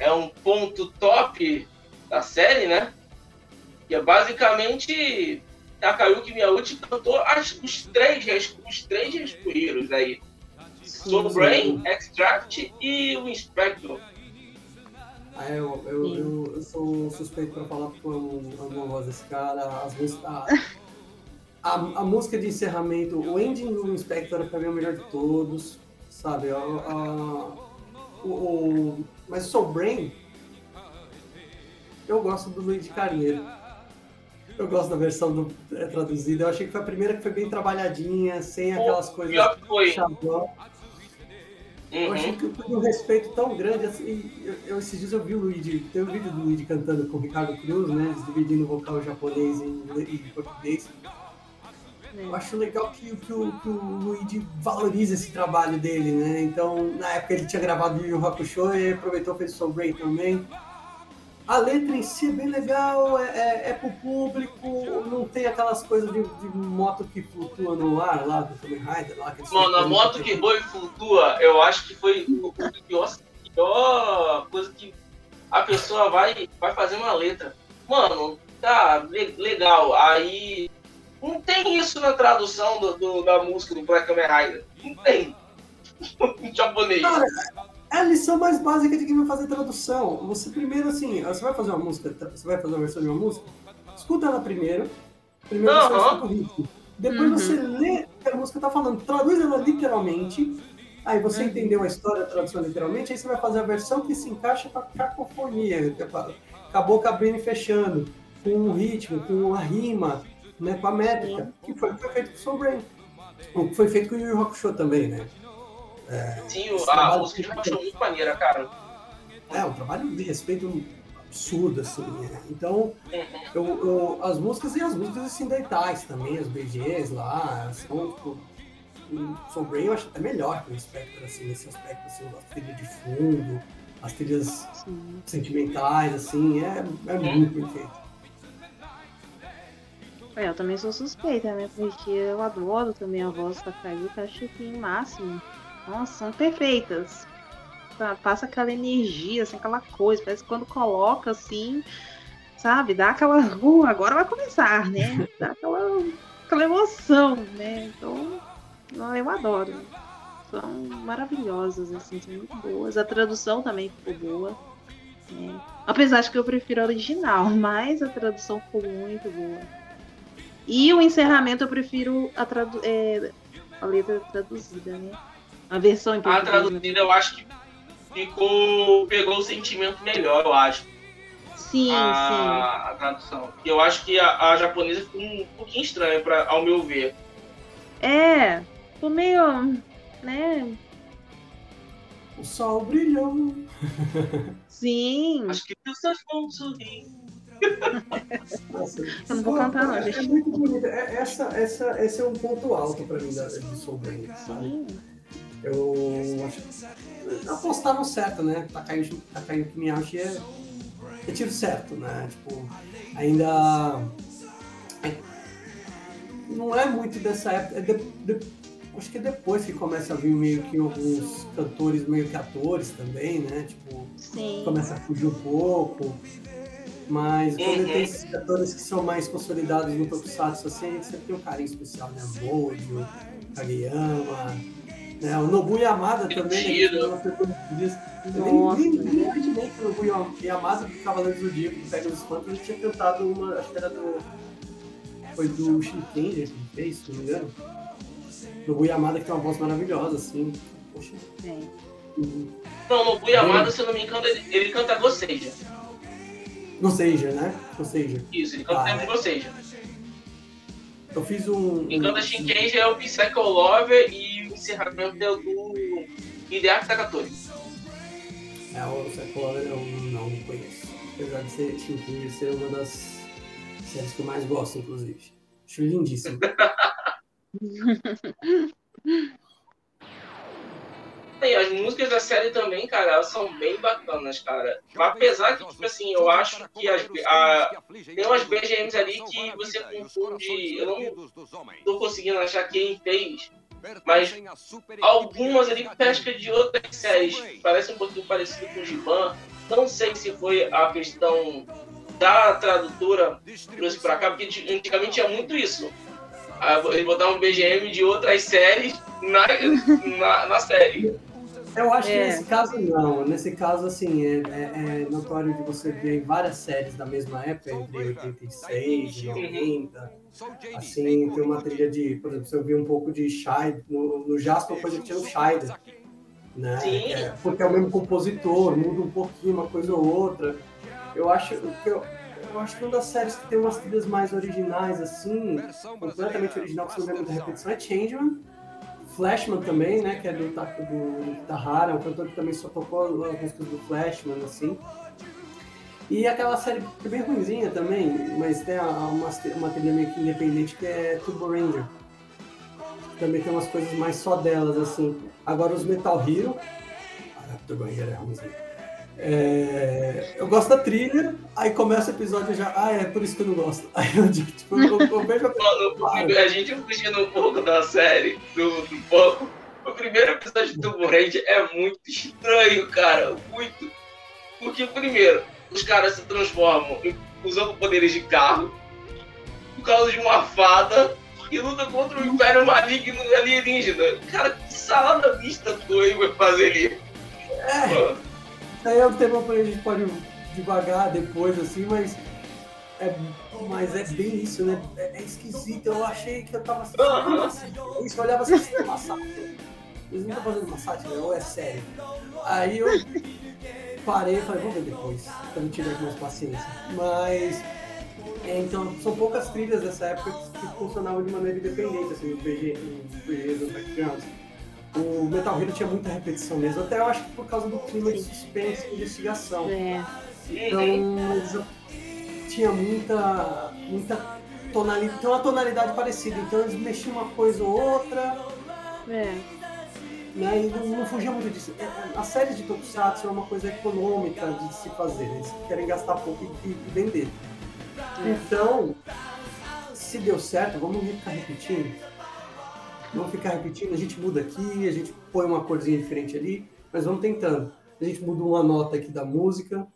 É um ponto top da série, né? Que é basicamente Takayuki Miyauchi cantou as, os três, os três Rescueiros aí. Soul Brain, Extract e o Inspector. Ah, eu, eu, eu, eu sou suspeito pra falar porque eu amo a voz desse cara. As músicas, a, a, a música de encerramento, o ending do Inspector pra mim é o melhor de todos, sabe? A, a, o, o, mas o Soul Brain, eu gosto do Luigi Carneiro. Eu gosto da versão do, é, traduzida. Eu achei que foi a primeira que foi bem trabalhadinha, sem aquelas coisas. Pior que foi. chavão. Eu achei Uhum. que eu tive um respeito tão grande assim. Eu, eu- esses dias eu vi o Luigi, tem um vídeo do Luigi cantando com o Ricardo Cruz, né? Eles dividindo o vocal japonês e, e português. Né? Eu acho legal que, que o, que o Luigi valoriza esse trabalho dele, né? Então, na época ele tinha gravado o Yu Yu Hakusho e aproveitou e fez Soul Brain também. A letra em si é bem legal, é, é, é pro público, não tem aquelas coisas de, de moto que flutua no ar lá do Kamen Rider. Lá, Mano, a moto que voa e flutua, eu acho que foi o o pior, pior coisa que a pessoa vai, vai fazer uma letra. Mano, tá le- legal. Aí não tem isso na tradução do, do- da música do Black Kamen Rider. Não tem. em japonês. Cara, é a lição mais básica de quem vai fazer tradução. Você primeiro, assim, você vai fazer uma música, você vai fazer uma versão de uma música, escuta ela primeiro. Primeiro você escuta o ritmo. Depois Uhum. você lê o que a música tá falando, traduz ela literalmente. Aí você Uhum. entendeu a história, a tradução literalmente, aí você vai fazer a versão que se encaixa com a cacofonia, que é com a- com a boca abrindo e fechando, com o ritmo, com a rima, né, com a métrica, que foi o que foi feito com o Soul Brain. O que foi feito com o Yu Yu Hakusho também, né? Sim, o- a música de muito maneira, cara. É, um trabalho de respeito absurdo, assim. né? Então, eu, eu- as músicas e as músicas incidentais também, as BGs lá, são, tipo, o Soul Brain eu acho até melhor que o Spectre, assim, nesse aspecto, assim, as trilhas de fundo, as trilhas Sim. sentimentais, assim, é, é muito perfeito. É, eu também sou suspeita, né? Porque eu adoro também a voz da Kayuka, acho que em máximo. Nossa, são perfeitas. Passa aquela energia, assim, aquela coisa. Parece que quando coloca assim, sabe? Dá aquela. Uh, agora vai começar, né? Dá aquela, aquela emoção, né? Então, não, eu adoro. São maravilhosas, assim, são muito boas. A tradução também ficou boa. né? Apesar de que eu prefiro a original, mas a tradução ficou muito boa. E o encerramento eu prefiro a, tradu é, a letra traduzida, né? A versão em A português. traduzida eu acho que ficou. pegou o sentimento melhor, eu acho. né? Sim, sim. a, a tradução. Eu acho que a, a japonesa ficou um pouquinho estranha, pra, ao meu ver. É, ficou meio, né? O sol brilhou. Sim. Acho que os seus vão sorrir. Nossa, Eu não vou cantar, não, é, gente. É muito bonito. É- essa, essa, esse é um ponto alto pra mim da, de Soul Brain, sabe? Sim. Eu acho apostaram certo, né? Takayuki, Takayuki Miyashi é, é tiro certo, né? Tipo, ainda é- não é muito dessa época. é de- de- acho que é depois que começa a vir meio que alguns cantores meio que atores também, né? Tipo, Sim. começa a fugir um pouco. Mas quando Uhum. tem esses cantores que são mais consolidados no Tokusatsu, assim, a gente sempre tem um carinho especial, né? Mojo, Kageyama, né? O Nobu Yamada também, né? que. Eu nem, nem, nem imaginei que o Nobu Yamada do Cavaleiro do Zodíaco, do Pega dos Espantos, ele tinha cantado uma, acho que era do... Foi do Shinken que ele fez, se não me engano. Nobu Yamada que tem uma voz maravilhosa, assim. Poxa. É. uhum. Não, no Yamada, se eu não me engano, ele, ele canta Goseja. Não seja, né? Não seja. Isso, ele canta Ah, sempre é. Goseja. Eu fiz um. Quem canta um- Shinken é o Psycho Lover e o encerramento é o do Hideaki Takatori. É, o Psycho eu não conheço. Apesar de ser Shinkin ser uma das séries que eu mais gosto, inclusive. Acho lindíssimo. E as músicas da série também, cara, elas são bem bacanas, cara. Apesar que, tipo assim, eu acho que as, a, tem umas BGMs ali que você confunde. Eu não tô conseguindo achar quem fez, mas algumas ali pesca de outras séries. Parece um pouquinho parecido com o Giban. Não sei se foi a questão da tradutora trouxe pra cá, porque antigamente tinha muito isso. Ah, Ele botava um BGM de outras séries na, na, na série. Eu acho que É. nesse caso não. Nesse caso, assim, é, é- é notório de você ver várias séries da mesma época, entre 86 e 90. Assim, tem uma trilha de, por exemplo, você ouviu um pouco de Scheider, no, no Jasper, por exemplo, tinha o Scheider. Né? Sim. É, porque é o mesmo compositor, muda um pouquinho uma coisa ou outra. Eu acho que eu, eu acho que uma das séries que tem umas trilhas mais originais, assim, completamente original, que você não vê muita repetição, é Changeman. Flashman também, né? Que é do, Ta- do Tahara, um cantor que também só tocou as músicas do Flashman, assim. E aquela série é bem ruimzinha também, mas tem uma, uma trilha meio que independente que é Turbo Ranger. Também tem umas coisas mais só delas, assim. Agora os Metal Hero. Ah, Turbo Ranger é ruimzinho. É, eu gosto da trilha, aí começa o episódio já. Ah, é por isso que eu não gosto. Aí eu, tipo, eu, eu vejo a Mano, a gente fugindo um pouco da série, do, do foco. O primeiro episódio do Turbo Ranger é muito estranho, cara. Muito. Porque, primeiro, os caras se transformam usando poderes de carro por causa de uma fada e luta contra o Império Maligno alienígena. Cara, que salada mista foi vai fazer ali. Mano, Aí é um tema pra gente pode devagar depois, assim, mas é, mas é bem isso, né? É, é esquisito. Eu achei que eu tava assistindo. Isso, eu olhava assim, isso é uma sátira. Eles não estão fazendo uma sátira, ou é sério. Aí eu parei e falei, vamos ver depois, quando tiver mais paciência. Mas. é, então, são poucas trilhas dessa época que funcionavam de maneira independente, assim, no PG, no PG do backgrounds. O Metal Hero tinha muita repetição mesmo, até eu acho que por causa do clima de suspense e investigação. É. Então, tinha muita, muita tonalidade, tem uma tonalidade parecida, então eles mexiam uma coisa ou outra, É. né, e não, não fugia muito disso. É, é, A série de Tokusatsu é uma coisa econômica de se fazer, eles querem gastar pouco e, e vender. Então, se deu certo, vamos ficar repetindo. Vamos ficar repetindo, a gente muda aqui, a gente põe uma corzinha diferente ali, mas vamos tentando. A gente muda uma nota aqui da música,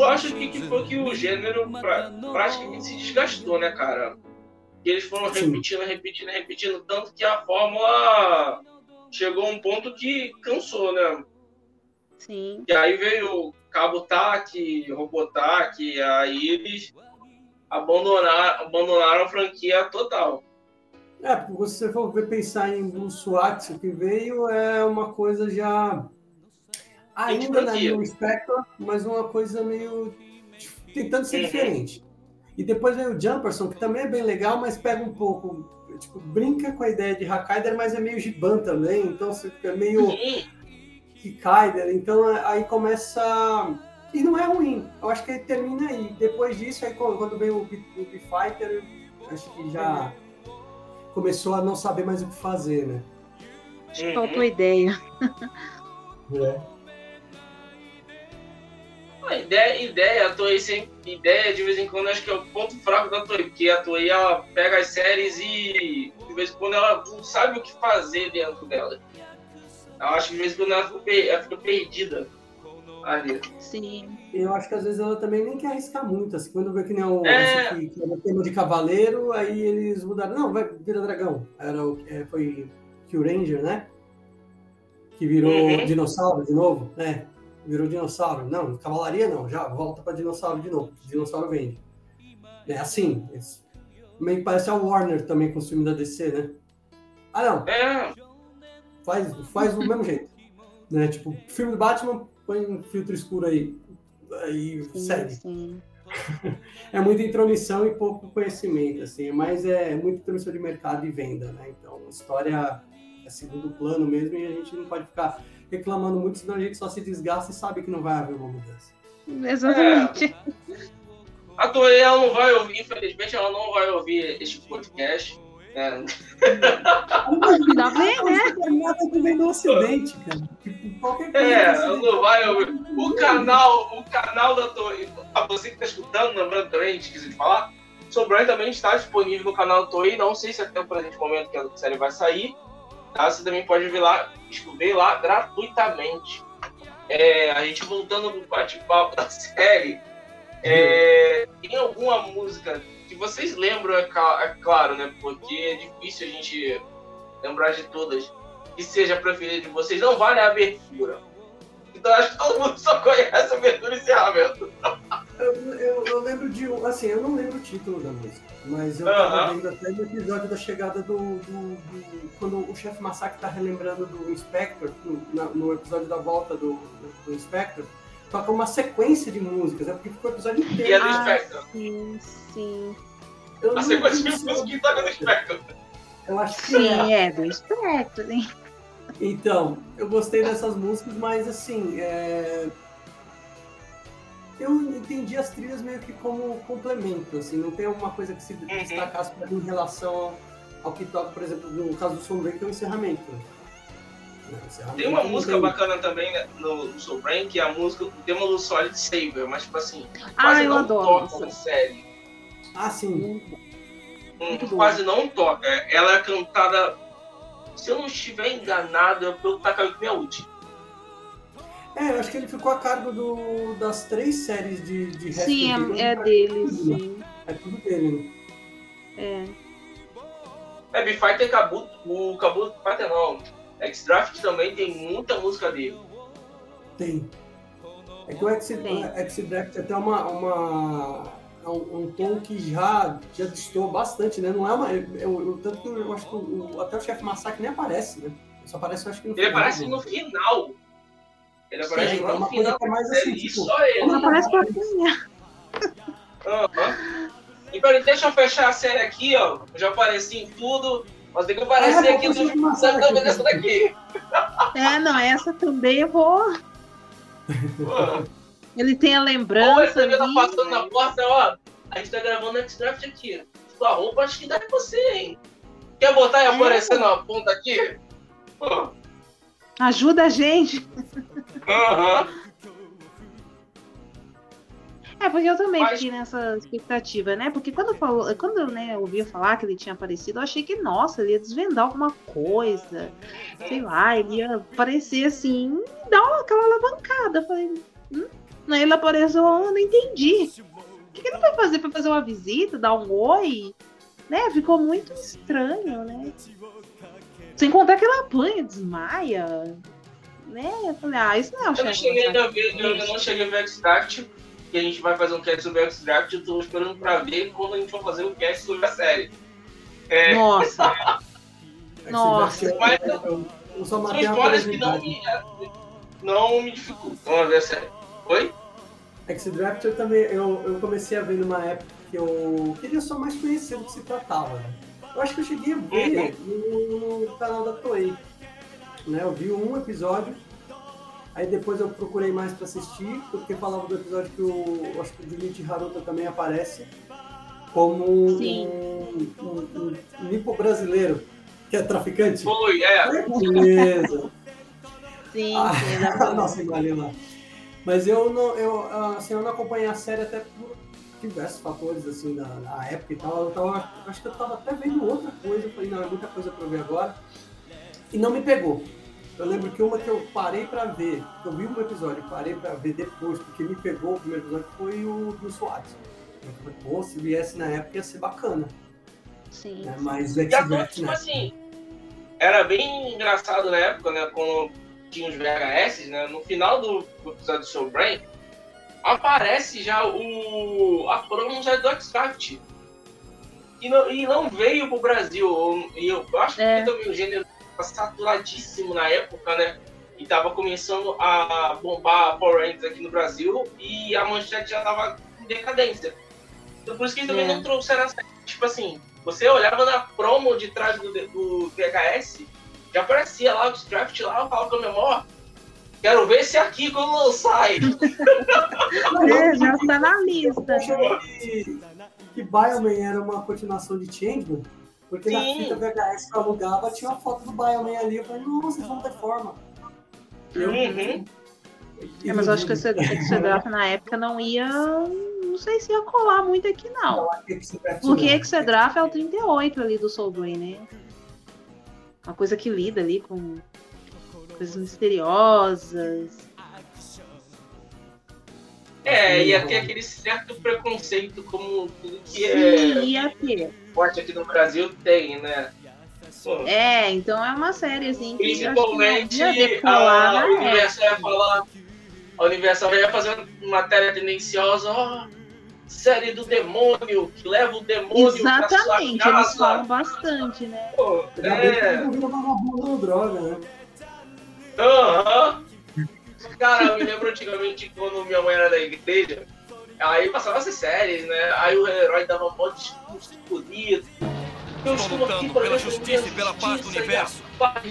eu acho que, que foi que o gênero pra- praticamente se desgastou, né, cara? E eles foram Sim. repetindo, repetindo, repetindo, tanto que a fórmula chegou a um ponto que cansou, né? Sim. E aí veio Cabo TAC, Robotac, aí eles abandonaram, abandonaram a franquia total. É, porque se você for pensar em Blue Swat, o que veio é uma coisa já ainda na. New Spectre, mas uma coisa meio tentando ser Uhum. diferente. E depois veio o Jumperson, que também é bem legal, mas pega um pouco, tipo, brinca com a ideia de Hakaider, mas é meio Giban também, então você fica meio Kikaider, então aí começa. E não é ruim, eu acho que ele termina aí. Depois disso, aí quando veio o Beat o Fighter, acho que já começou a não saber mais o que fazer, né? uhum. Faltou ideia. A ideia, ideia, a Toei sempre. Ideia, de vez em quando, acho que é o ponto fraco da Toei, porque a Toei ela pega as séries e de vez em quando ela não sabe o que fazer dentro dela. Eu acho que de vez em quando ela fica, ela fica perdida ali. Sim. E eu acho que às vezes ela também nem quer arriscar muito, assim, quando vê que nem o É. esse aqui, que era tema de cavaleiro, aí eles mudaram, não, vai, vira dragão. Era o, é, foi Kill Ranger, né? Que virou Uhum. dinossauro de novo, né? Virou dinossauro. Não, cavalaria não, já volta pra dinossauro de novo. Dinossauro vende. É assim, meio que parece a Warner também com o filme da DC, né? Ah não, É, faz, faz do mesmo jeito. Né? Tipo, filme do Batman, põe um filtro escuro aí. Aí Sim, segue. sim. É muita intromissão e pouco conhecimento, assim, mas é muita intromissão de mercado e venda, né? Então, história é segundo plano mesmo e a gente não pode ficar reclamando muito, senão a gente só se desgasta e sabe que não vai haver uma mudança. Exatamente. a Toei ela não vai ouvir, infelizmente ela não vai ouvir este podcast. É, Ainda bem, né? Nada que vem do ocidente, cara. Tipo, qualquer coisa. é, não vai ouvir. O canal, o canal da Toei, pra você que tá escutando, lembrando também, esqueci de falar, Sobrang também está disponível no canal da Toei, não sei se até o presente momento que a série vai sair, tá? Você também pode ver lá, ver lá gratuitamente. É, a gente voltando pro bate-papo da série, é, tem alguma música que vocês lembram, é, é claro, né? Porque é difícil a gente lembrar de todas. Que seja preferida de vocês, não vale a abertura. Então acho que todo mundo só conhece a abertura e encerramento. Eu, eu, eu lembro de um. Assim, eu não lembro o título da música, mas eu tava vendo até no episódio da chegada do. do- do- quando o chefe Massacre tá relembrando do Inspector, no, na- no episódio da volta do, do, do Inspector, toca uma sequência de músicas, é porque ficou o episódio E é inteiro. do Ah, Spectre. Sim, sim. Eu A sequência de lembro se música que toca no Spectre. Eu acho que é. Sim, é do Spectre, hein? Então, eu gostei dessas músicas, mas assim, é... eu entendi as trilhas meio que como complemento, assim, não tem alguma coisa que se destacasse pra mim em relação ao, que toca, por exemplo, no caso do Sombreio, que é o encerramento. O encerramento Tem uma música tem- bacana também né, no, Soul Brain, que é a música, o tema do Solid Saber, mas tipo assim, Ah, quase eu não adoro toca essa. na série. Ah, sim. Hum, Muito quase não toca. Ela é cantada, se eu não estiver enganado, é pelo Takayuki Miyauchi. É, eu acho que ele ficou a cargo do, das três séries de, de Sim, Rescue é, é Game, dele, tudo, né? sim. É tudo dele, né? É. É, B-Fighter Kabuto, o Kabuto Fighter não. X-Draft também tem muita música dele. Tem. É que o X-Draft é até uma, uma, é um, um tom que já, já distou bastante, né? Não é uma. Eu, eu- tanto que eu acho que o, até o chefe Massacre nem aparece, né? Só aparece, eu acho que no Ele final, aparece né? no final. Ele aparece Sim, é lá uma no coisa final é mais assim, tipo, só ele. Não parece pra. Aham. E peraí, deixa eu fechar a série aqui, ó. Eu já apareci em tudo, mas tem que aparecer É, aqui no série também dessa daqui. É, não, essa também eu vou. Pô. Ele tem a Ou lembrança. esse também tá ali, passando na né? porta, ó. A gente tá gravando X-Draft aqui. Sua roupa acho que dá em você, hein? Quer botar e É. aparecer na ponta aqui? Pô. Ajuda a gente. Aham. É, porque eu também Mas- fiquei nessa expectativa, né? Porque quando, falou, quando né, eu ouvia falar que ele tinha aparecido, eu achei que, nossa, ele ia desvendar alguma coisa. Sei lá, ele ia aparecer assim dar uma- aquela alavancada. Eu falei, hum? Aí ele apareceu, eu não entendi. O que, que ele vai fazer? Foi fazer uma visita, dar um oi? Né? Ficou muito estranho, né? Sem contar que ela apanha, desmaia. Né? Eu falei, ah, isso não é o Eu não chefe. cheguei ainda a ver, eu, eu não cheguei a ver X-Draft, que a gente vai fazer um cast sobre X-Draft, eu tô esperando pra ver quando a gente for fazer o cast sobre a série. É, Nossa, X-Draft Nossa. é- Mas- eu- eu- eu só são histórias que não me, não me dificultam a ver a série. Oi? X-Draft eu também eu, eu comecei a ver numa época que eu queria só mais conhecer do que se tratava, né? Eu acho que eu cheguei a ver no, no canal da Toei. Né? Eu vi um episódio, aí depois eu procurei mais pra assistir, porque falava do episódio que o. Acho que o Junichi Haruta também aparece como um, um, um nipo brasileiro, que é traficante. Foi, é. Beleza. sim, Ah. Nossa, imagina lá. Mas eu não, eu, assim, eu não acompanhei a série até por diversos fatores, assim, da, da época e tal. Eu tava, acho que eu tava até vendo outra coisa, eu falei, não, é muita coisa pra eu ver agora. E não me pegou. Eu lembro que uma que eu parei pra ver, que eu vi um episódio e parei pra ver depois, porque me pegou o primeiro episódio, foi o do SWAT. Eu falei, pô, se viesse na época ia ser bacana. Sim. Né? Mas o E agora, X-Draft, tipo né? assim, era bem engraçado na época, né? Quando tinha os VHS, né? No final do, do episódio do Soul Brain, aparece já o. a promo já do X-Craft. E não, e não veio pro Brasil. E eu acho É. que também o gênero saturadíssimo na época, né? E tava começando a bombar Power Rangers aqui no Brasil e a manchete já tava em decadência. Então por isso que eles também É. não trouxeram a série. Tipo assim, você olhava na promo de trás do, do VHS, já aparecia lá o draft lá, eu falava com a memória, quero ver esse aqui quando lançar. É, já está na lista. Que Bioman era uma continuação de Changeman. Porque na fita VHS que eu alugava tinha uma foto do Bioman ali. Eu falei, nossa, vão ter forma. Eu, Uhum. É, mas eu acho que esse, esse draft na época não ia. Não sei se ia colar muito aqui, não. Porque Exedraf é o 38 ali do Soul Brain, né? Uma coisa que lida ali com coisas misteriosas. É, ia ter aquele certo preconceito como tudo que é Sim, ia ter. forte aqui no Brasil tem, né? Pô, É, então é uma série assim que eu acho Principalmente decolar a na época. Universal ia falar. A Universal ia fazer uma matéria tendenciosa, ó. série do demônio, que leva o demônio Exatamente, pra sua eles falam casa. bastante, né? Pô, é. droga, né? Aham. Cara, eu me lembro antigamente quando minha mãe era da igreja, aí passava essas séries, né? Aí o herói dava um monte de discurso bonito. Eu Estou lutando pela justiça e pela paz do universo.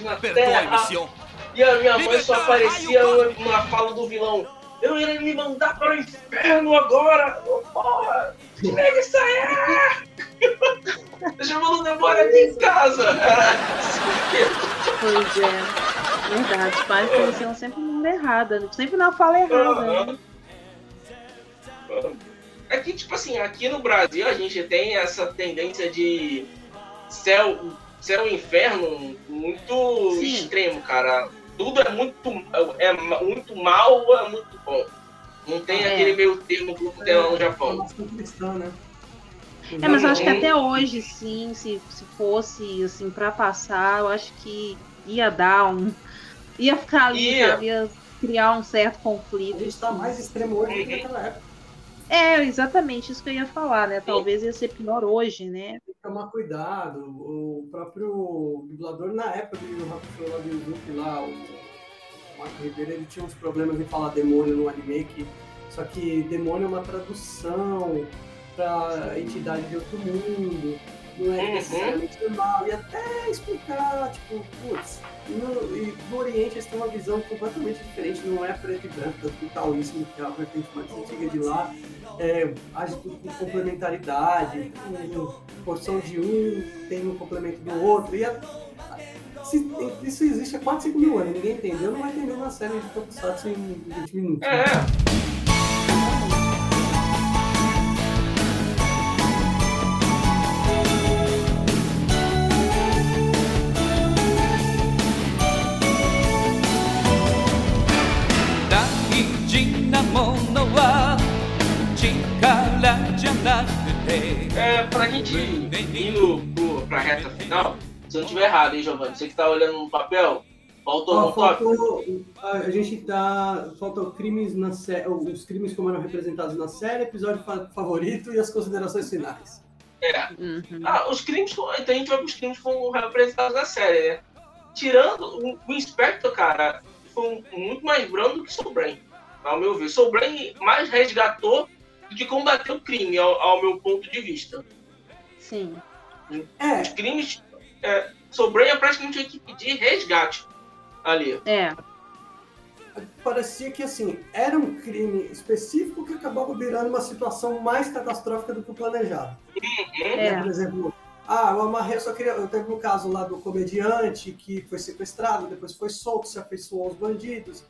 na Perdoe-me. Sion. E a minha mãe só aparecia uma, uma fala do vilão. Eu irei me mandar para o inferno agora! Ô, Porra! Que nega isso aí! Tá chamando o demônio aqui em casa! Pois é. Verdade, os pais conheciam sempre mundo errada, sempre na fala errada, né? É que, tipo assim, aqui no Brasil a gente tem essa tendência de céu, céu e inferno muito Sim. extremo, cara. Tudo é muito, é muito mal ou é muito bom. Não tem É. aquele meio termo que tem lá no É Japão. cristã, né? É, mas eu acho que Uhum. até hoje, sim, se, se fosse assim pra passar, eu acho que ia dar um. ia ficar ali, Ia. sabe? Ia criar um certo A conflito. gente tá mais extremo hoje do que naquela época. É, exatamente isso que eu ia falar, né? Talvez ia ser pior hoje, né? Tem que tomar cuidado. O próprio dublador, na época do Hakusho lá do Yuzuki, lá, o Marco Ribeiro, ele tinha uns problemas em falar demônio no anime, que, só que demônio é uma tradução pra entidade de outro mundo, não é Uhum. necessariamente normal. E até explicar, tipo, putz, no, e no Oriente eles têm uma visão completamente diferente, não é preto e branco, tanto que o taoísmo, que é a vertente mais antiga de lá, é, age tudo com complementaridade, com porção de um tem um complemento do outro. E a- se- isso existe há 4, 5 mil anos, ninguém entendeu, não vai entender uma série de Tokusatsu em 20 minutos. É. É, gente indo pro, pra reta final, se eu não estiver errado, hein, Giovanni? Você que tá olhando no papel, faltou um tópico? faltou, a gente tá. Faltam crimes na série. Os crimes como eram representados na série, episódio fa- favorito e as considerações finais. É. Uhum. Ah, os crimes, então a gente vai pros crimes como representados na série, né? Tirando o, o Inspector, cara, foi muito mais brando que Soul Brain, ao meu ver. Soul Brain mais resgatou do que combateu o crime, ao, ao meu ponto de vista. Sim. É, Os crimes, é, é praticamente uma equipe de resgate ali. É. parecia que assim, era um crime específico que acabava virando uma situação mais catastrófica do que o planejado. É. Por exemplo, ah, eu amarrei, eu só queria. Eu teve um caso lá do comediante que foi sequestrado, depois foi solto, se afeiçoou aos bandidos.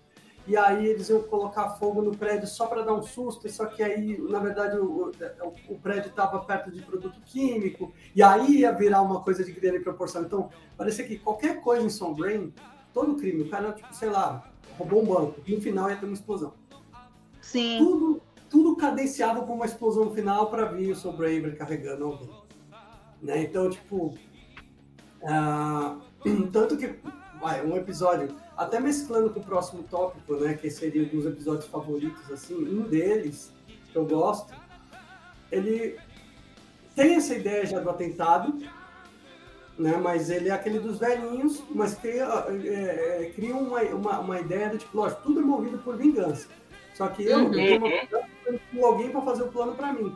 E aí eles iam colocar fogo no prédio só para dar um susto, só que aí, na verdade, o, o, o prédio estava perto de produto químico, e aí ia virar uma coisa de grande proporção. Então, parecia que qualquer coisa em Soul Brain, todo crime, o cara, tipo, sei lá, roubou um banco, no final ia ter uma explosão Sim. tudo, tudo cadenciava para uma explosão final para vir o Soul Braver carregando alguém. Né? Então, tipo. ah, tanto que. Vai, um episódio, até mesclando com o próximo tópico, né? Que seria um dos episódios favoritos, assim, um deles, que eu gosto, ele tem essa ideia já do atentado, né? Mas ele é aquele dos velhinhos, mas cria, é, é, cria uma, uma, uma ideia do tipo, lógico, tudo é movido por vingança. Só que eu, Uhum. eu tenho uma vingança com alguém para fazer o plano para mim.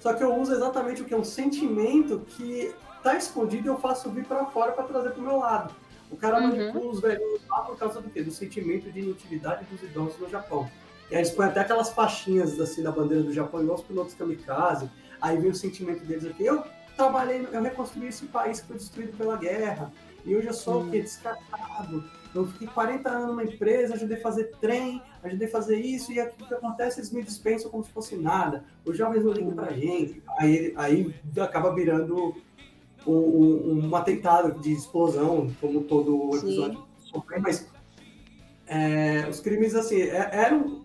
Só que eu uso exatamente o que é um sentimento que tá escondido e eu faço vir para fora para trazer pro meu lado. O cara Uhum. manipula os velhinhos lá por causa do quê? Do sentimento de inutilidade dos idosos no Japão. E aí eles põem até aquelas faixinhas assim da bandeira do Japão, igual os pilotos kamikaze. Aí vem o sentimento deles aqui. Eu trabalhei, eu reconstruí esse país que foi destruído pela guerra. E hoje eu sou o quê? Descartado. Eu fiquei 40 anos numa empresa, ajudei a fazer trem, ajudei a fazer isso, e aqui o que acontece, eles me dispensam como se fosse nada. Os jovens não ligam pra gente. Aí, aí acaba virando um, atentado de explosão, como todo o episódio sofreu, mas é, os crimes, assim, é, eram.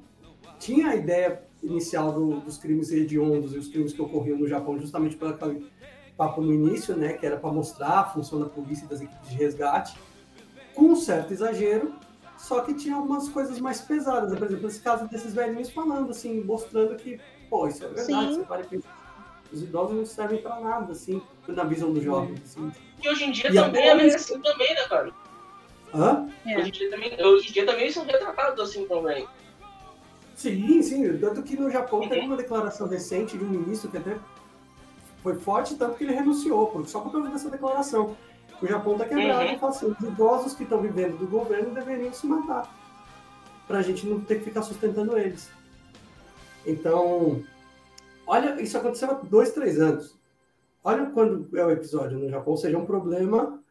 Tinha a ideia inicial do, dos crimes hediondos e os crimes que ocorriam no Japão, justamente pelo papo no início, né, que era para mostrar a função da polícia e das equipes de resgate, com um certo exagero, só que tinha algumas coisas mais pesadas. Né? Por exemplo, esse caso desses velhinhos falando, assim, mostrando que, pô, isso é verdade, Sim. você para os idosos não servem para nada, assim, na visão do jovem. Assim. E hoje em dia e também é assim também, né, cara? Hã? É. Hoje, em dia também, hoje em dia também são retratados assim também. Sim, sim. Tanto que no Japão uhum. teve uma declaração recente de um ministro que até foi forte, tanto que ele renunciou, só por causa dessa declaração. O Japão está quebrado uhum. e fala assim, os idosos que estão vivendo do governo deveriam se matar. Para a gente não ter que ficar sustentando eles. Então, olha, isso aconteceu há dois, três anos. Olha quando é o episódio no Japão, ou seja, um problema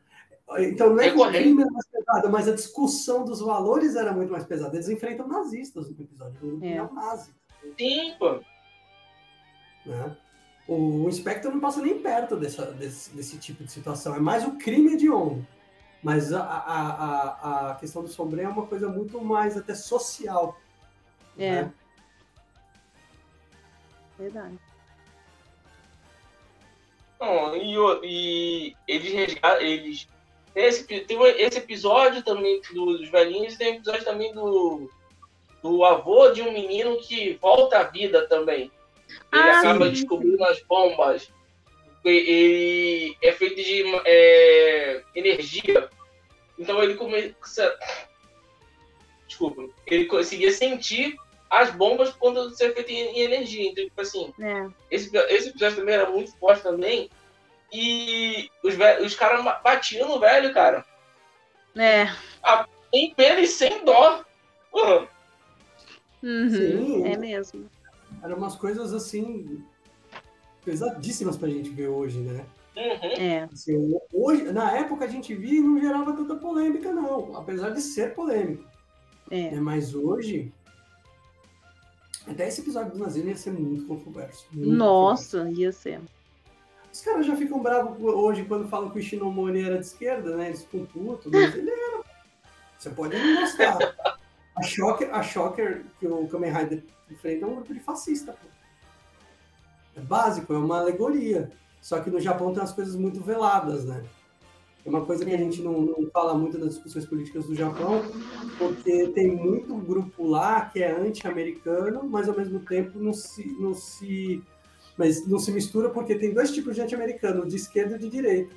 então não é, é que o crime era mais pesado, mas a discussão dos valores era muito mais pesada. Eles enfrentam nazistas no episódio, é. nazi. Sim, pô. Né? O, Inspector não passa nem perto dessa, desse, desse tipo de situação. É mais o crime de onda. Mas a, a, a, a questão do sombrio é uma coisa muito mais até social. É. Né? Verdade. Não, e, e eles, eles esse, tem esse episódio também dos velhinhos, tem um episódio também do, do avô de um menino que volta à vida também. Ele ah, acaba sim. descobrindo as bombas. Ele é feito de é, energia. Então ele começa. Desculpa. Ele conseguia sentir as bombas quando ser feito em energia. Então, tipo assim, é. esse, esse episódio também era muito forte também. E os, os caras batiam no velho, cara. É. A, em pena e sem dó. Uhum. Uhum, Sim. É mesmo. Eram umas coisas assim pesadíssimas pra gente ver hoje, né? Uhum. É. Assim, hoje, na época a gente via e não gerava tanta polêmica, não. Apesar de ser polêmico. É. Né? Mas hoje. Até esse episódio do Nazino ia ser muito controverso. Muito Nossa, controverso. ia ser. Os caras já ficam bravos hoje quando falam que o Shinomori era de esquerda, né? Eles ficam putos, mas ele era. Você pode não gostar. A Shocker, a Shocker que o Kamen Rider enfrenta é um grupo de fascista, pô. É básico, é uma alegoria. Só que no Japão tem umas coisas muito veladas, né? É uma coisa que a gente não, não, fala muito nas discussões políticas do Japão, porque tem muito grupo lá que é anti-americano, mas ao mesmo tempo não se, não se mas não se mistura porque tem dois tipos de anti-americano, de esquerda e de direita.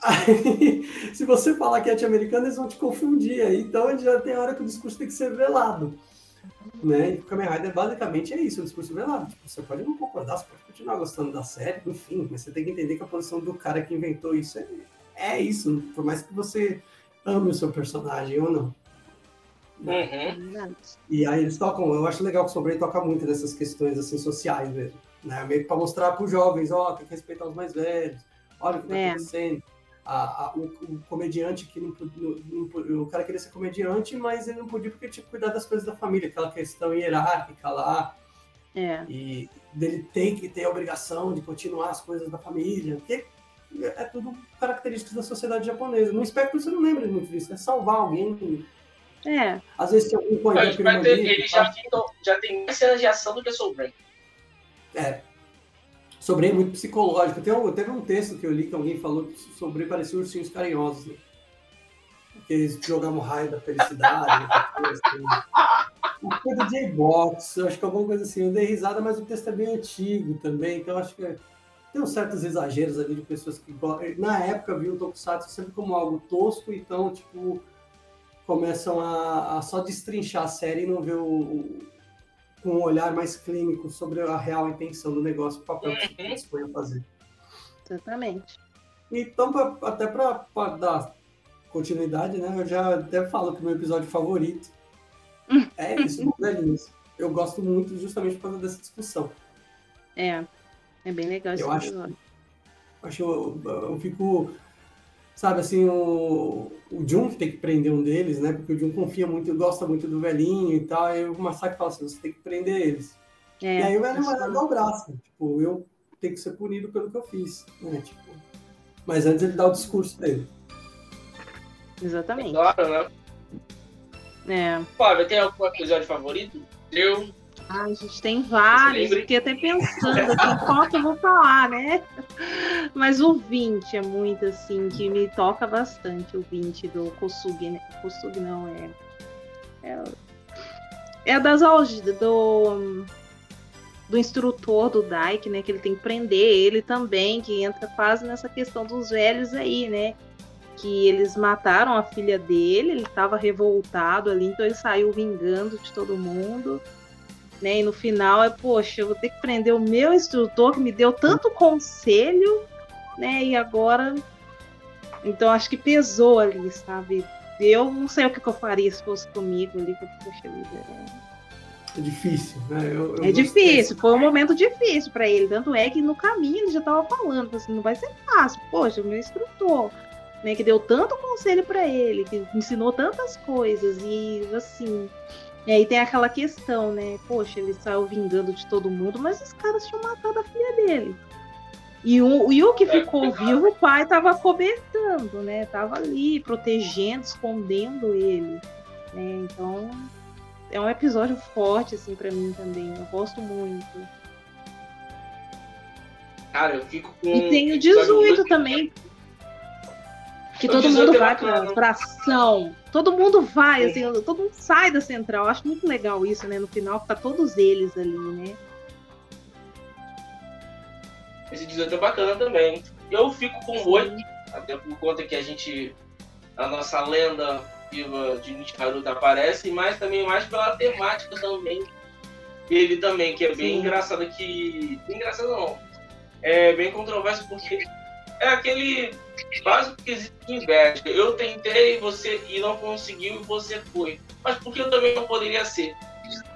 Aí, se você falar que é anti-americano, eles vão te confundir. Então, já tem hora que o discurso tem que ser velado. Né? E o Kamen Rider basicamente é isso, o discurso velado. Tipo, você pode não concordar, você pode continuar gostando da série, enfim, mas você tem que entender que a posição do cara que inventou isso é, é isso, por mais que você ame o seu personagem ou não. Uhum. E aí eles tocam, eu acho legal que o Sombray toca muito nessas questões assim, sociais mesmo. Né? Meio que para mostrar para os jovens, ó, oh, tem que respeitar os mais velhos, olha o que está é. acontecendo. A, a, o, o, comediante que não, não, não, o cara queria ser comediante, mas ele não podia porque tinha que cuidar das coisas da família, aquela questão hierárquica lá. É. E dele tem que ter a obrigação de continuar as coisas da família, porque é tudo características da sociedade japonesa. No espectro você não lembra muito disso, é salvar alguém, é. Às vezes tem algum coisa que ele, ele já, tem, já tem mais cenas de ação do que Soul É. Soul é muito psicológico. Tem um, teve um texto que eu li que alguém falou que Soul parecia ursinhos carinhosos. Né? Que eles jogavam raio da felicidade. Foi do J-Box, acho que alguma coisa assim. Eu dei risada, mas o texto é bem antigo também, então acho que tem uns certos exageros ali de pessoas que na época viam o Tokusatsu sempre como algo tosco, então, tipo, começam a, a só destrinchar a série e não ver o, com um olhar mais clínico sobre a real intenção do negócio, o papel que se dispõe a fazer. Exatamente. Então, pra, até para dar continuidade, né? Eu já até falo que o meu episódio favorito é esse, velhinhos. Eu gosto muito justamente por causa dessa discussão. É, É bem legal esse Eu acho- episódio. Acho, eu, eu fico, sabe, assim, o, o Jun que tem que prender um deles, né? Porque o Jun confia muito, gosta muito do velhinho e tal, aí o Masaki fala assim, você tem que prender eles. É, e aí o velho vai dar o braço, tipo, eu tenho que ser punido pelo que eu fiz, né? Tipo, mas antes ele dá o discurso dele. Exatamente. Claro, né? É. Tem algum episódio favorito? Eu. Ai, gente, tem vários. Fiquei até pensando aqui qual que eu vou falar, né? Mas o 20 é muito assim, que me toca bastante, o 20 do Kosugi, né? Kosugi não, é. É, é das algidas, do. Do instrutor do Daik, né? Que ele tem que prender ele também, que entra quase nessa questão dos velhos aí, né? Que eles mataram a filha dele, ele estava revoltado ali, então ele saiu vingando de todo mundo né? E no final é, poxa, eu vou ter que prender o meu instrutor que me deu tanto conselho, né? E agora. Então acho que pesou ali, sabe? Eu não sei o que, eu faria se fosse comigo ali, porque, poxa vida. É difícil, né? Eu- eu É, é difícil, foi um momento difícil pra ele. Tanto é que no caminho ele já tava falando, assim, não vai ser fácil. Poxa, o meu instrutor, né, que deu tanto conselho pra ele, que ensinou tantas coisas, e assim. E aí tem aquela questão, né? Poxa, ele saiu vingando de todo mundo, mas os caras tinham matado a filha dele. E o, e o que ficou vivo, o pai tava cobertando, né? Tava ali, protegendo, escondendo ele. Né? Então, é um episódio forte, assim, pra mim também. Eu gosto muito. Cara, eu fico com. E tem o episódio 18 muito- também. Que todo 18 mundo vai pra, pra ação. Todo mundo vai, assim, todo mundo sai da central. Eu acho muito legal isso, né? No final, tá todos eles ali, né? Esse 18 é bacana também. Eu fico com 8, até por conta que a gente. A nossa lenda viva de Nietzsche Haruta aparece, mas também mais pela temática também. Ele também, que é bem Sim. engraçado que. Engraçado não. É bem controverso porque é aquele básico quesito de inveja. Eu tentei você e não conseguiu e você foi. Mas por que eu também não poderia ser?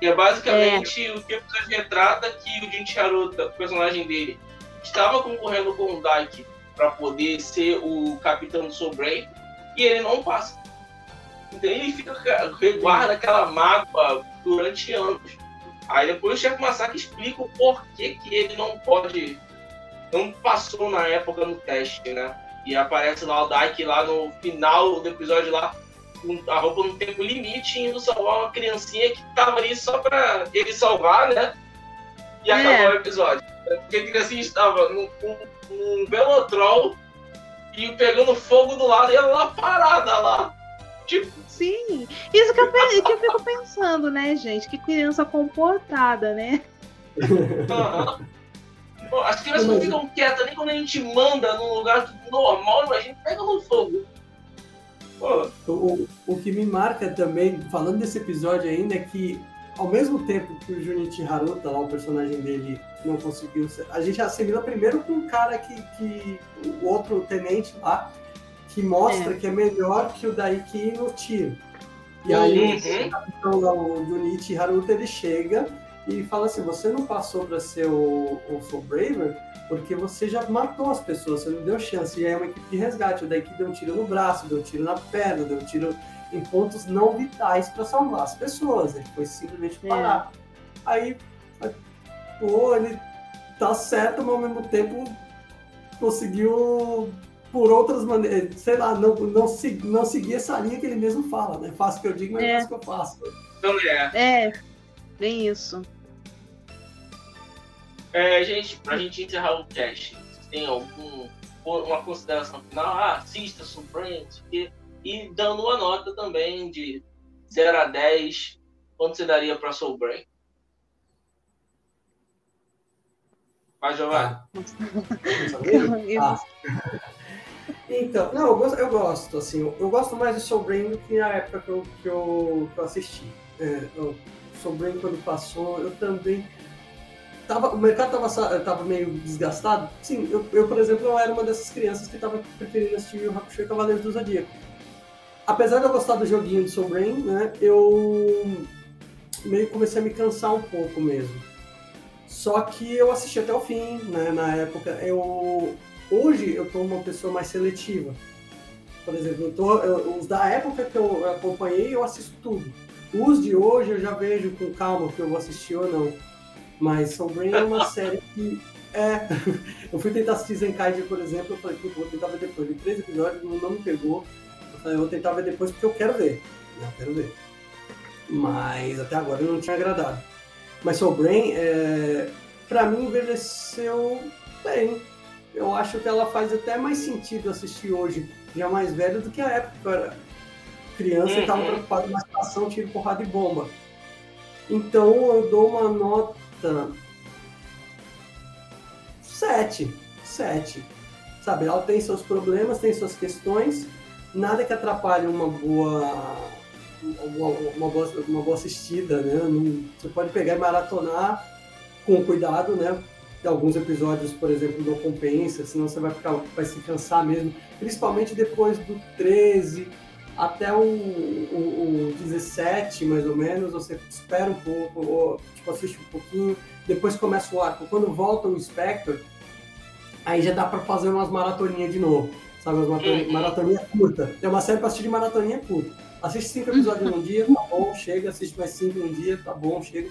E é basicamente o que episódio retrata que o Jin Haruta, o personagem dele, estava concorrendo com o Daiki para poder ser o capitão do Soul Brain e ele não passa. Então ele fica guarda aquela mágoa durante anos. Aí depois o chefe Masaki explica o porquê que ele não pode, não passou na época no teste, né? E aparece lá o Daiki lá no final do episódio lá, com a roupa no tempo limite, indo salvar uma criancinha que tava ali só pra ele salvar, né? E É. acabou o episódio. Porque a criancinha estava num, velotrol e pegando fogo do lado e ela lá parada lá. Tipo, Sim. Isso que eu, que eu fico pensando, né, gente? Que criança comportada, né? aham. As crianças não ficam quietas nem quando a gente manda num lugar normal, imagina, pega no fogo. Pô, O, o que me marca também, falando desse episódio ainda, é que ao mesmo tempo que o Junichi Haruta, lá, o personagem dele, não conseguiu ser. A gente assimila primeiro com um cara que. que o outro tenente lá, que mostra É. que é melhor que o Daiki no tiro. E aí Uhum. o capitão lá, o Junichi Haruta, ele chega e fala assim: você não passou para ser o, o Soul Braver porque você já matou as pessoas, você não deu chance. E aí é uma equipe de resgate. O Daiki deu um tiro no braço, deu um tiro na perna, deu um tiro em pontos não vitais para salvar as pessoas. Ele foi simplesmente É. parar. Aí, pô, ele tá certo, mas ao mesmo tempo conseguiu por outras maneiras, sei lá, não, não, se- não seguir essa linha que ele mesmo fala, né? Faço o que eu digo, mas É. faço o que eu faço. então é. É, bem isso. É, gente, pra gente encerrar o cast, tem algum uma consideração final? Ah, assista aqui. E dando uma nota também de 0 a 10, quanto você daria pra Soul Brain? Vai, Giovanni. Eu- Ah. Então, não, eu gosto, eu gosto, assim, eu, eu gosto mais de Soul Brain do que na época que eu, que eu, que eu assisti. É, o Brain, quando passou, eu também. Tava, o mercado tava, sa- tava meio desgastado. Sim, eu, eu, por exemplo, eu era uma dessas crianças que tava preferindo assistir o Hakusho e Cavaleiros do Zodíaco. Apesar de eu gostar do joguinho de Soul Brain, né, eu meio comecei a me cansar um pouco mesmo. Só que eu assisti até o fim, né? Na época, eu hoje eu tô uma pessoa mais seletiva. Por exemplo, eu tô, eu, os da época que eu acompanhei, eu assisto tudo. Os de hoje eu já vejo com calma que eu vou assistir ou não. Mas Soul Brain é uma série que. É. eu fui tentar assistir Zenkaiger, por exemplo, eu falei, putz, vou tentar ver depois. Vi três episódios, não, não me pegou. Eu falei, vou tentar ver depois porque eu quero ver. Eu quero ver. Mas até agora eu não tinha agradado. Mas Soul Brain, é, pra mim, envelheceu bem. Eu acho que ela faz até mais sentido assistir hoje, já mais velho, do que a época criança e estava Uhum. preocupado na situação, tiro, porrada e bomba. Então eu dou uma nota 7. 7. Sabe, ela tem seus problemas, tem suas questões, nada que atrapalhe uma boa uma, uma boa, uma boa assistida, né? Não- você pode pegar e maratonar com cuidado, né? Alguns episódios, por exemplo, não compensa, senão você vai ficar, vai se cansar mesmo, principalmente depois do 13 até o, o, o 17, mais ou menos, você espera um pouco, ou tipo, assiste um pouquinho, depois começa o arco. Quando volta o Spectre, aí já dá pra fazer umas maratoninhas de novo, sabe? Umas maratoninha, Uhum. maratoninha curta. É uma série pra assistir de maratoninha curta. Assiste cinco episódios num dia, tá bom, chega, assiste mais cinco num dia, tá bom, chega.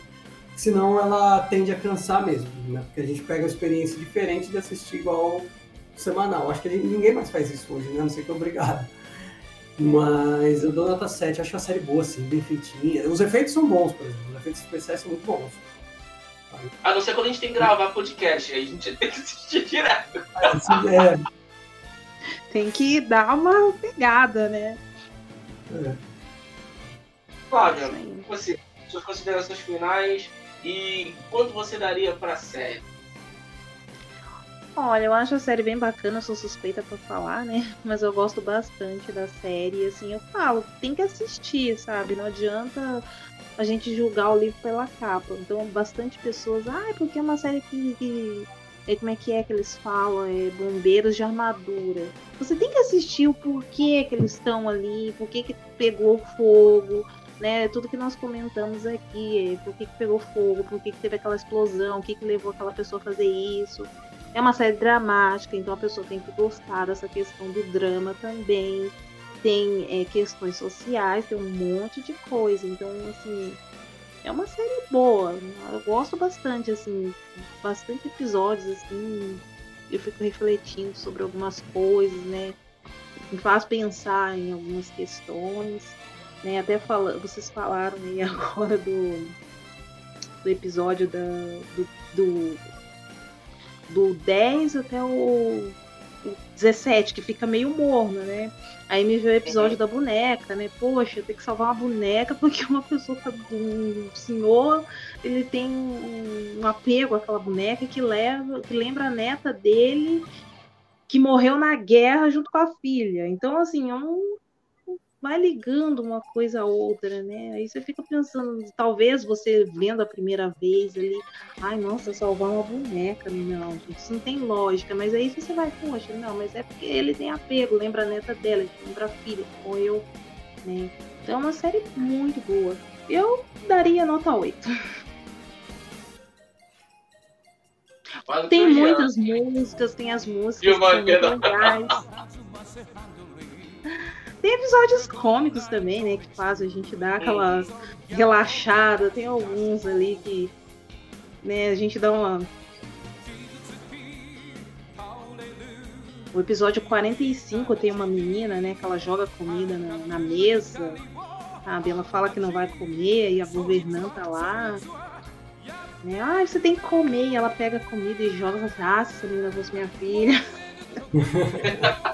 Senão ela tende a cansar mesmo, né? Porque a gente pega uma experiência diferente de assistir igual semanal. Acho que gente- ninguém mais faz isso hoje, né? A não sei que é obrigado. Mas eu dou nota 7, acho a série boa, assim, bem feitinha. Os efeitos são bons, por exemplo. Os efeitos especiais são muito bons. A não ser quando a gente tem que gravar podcast, aí a gente tem que assistir direto. Assim, é, Tem que dar uma pegada, né? é. Flávia, você, suas considerações finais e quanto você daria pra série? Olha, eu acho a série bem bacana, eu sou suspeita pra falar, né? Mas eu gosto bastante da série, assim, eu falo, tem que assistir, sabe? Não adianta a gente julgar o livro pela capa. Então, bastante pessoas, ah, porque é uma série que, que é, como é que é que eles falam, é bombeiros de armadura. Você tem que assistir o porquê que eles estão ali, por que que pegou fogo, né? Tudo que nós comentamos aqui, é, por que que pegou fogo, por que que teve aquela explosão, o que que levou aquela pessoa a fazer isso. É uma série dramática, então a pessoa tem que gostar dessa questão do drama também. Tem é, questões sociais, tem um monte de coisa. Então, assim, é uma série boa. Eu gosto bastante, assim, bastante episódios, assim. Eu fico refletindo sobre algumas coisas, né? Me faz pensar em algumas questões. Né? Até fala, vocês falaram aí agora do, do episódio da, do, do do 10 até o, o 17, que fica meio morno, né? Aí me veio o episódio da boneca, né? Poxa, eu tenho que salvar uma boneca porque uma pessoa, tá- um senhor, ele tem um, um apego àquela boneca que leva, que lembra a neta dele que morreu na guerra junto com a filha. Então, assim, eu não vai ligando uma coisa a outra, né? Aí você fica pensando, talvez você vendo a primeira vez ali, ai, nossa, salvar uma boneca, não, gente, isso não tem lógica, mas aí você vai, poxa, não, mas é porque ele tem apego, lembra a neta dela, lembra a filha, ou eu, né? Então é uma série muito boa. Eu daria nota 8. Mas o Tem que muitas músicas, tem as músicas que Gilmar são muito Pena. legais. Tem episódios cômicos também, né? Que fazem a gente dar aquela relaxada. Tem alguns ali que né, a gente dá uma. O episódio 45 tem uma menina, né? Que ela joga comida na, na mesa. Sabe? Ela fala que não vai comer e a governanta lá. Né? Ah, você tem que comer. E ela pega a comida e joga ah, essa menina fosse minha filha.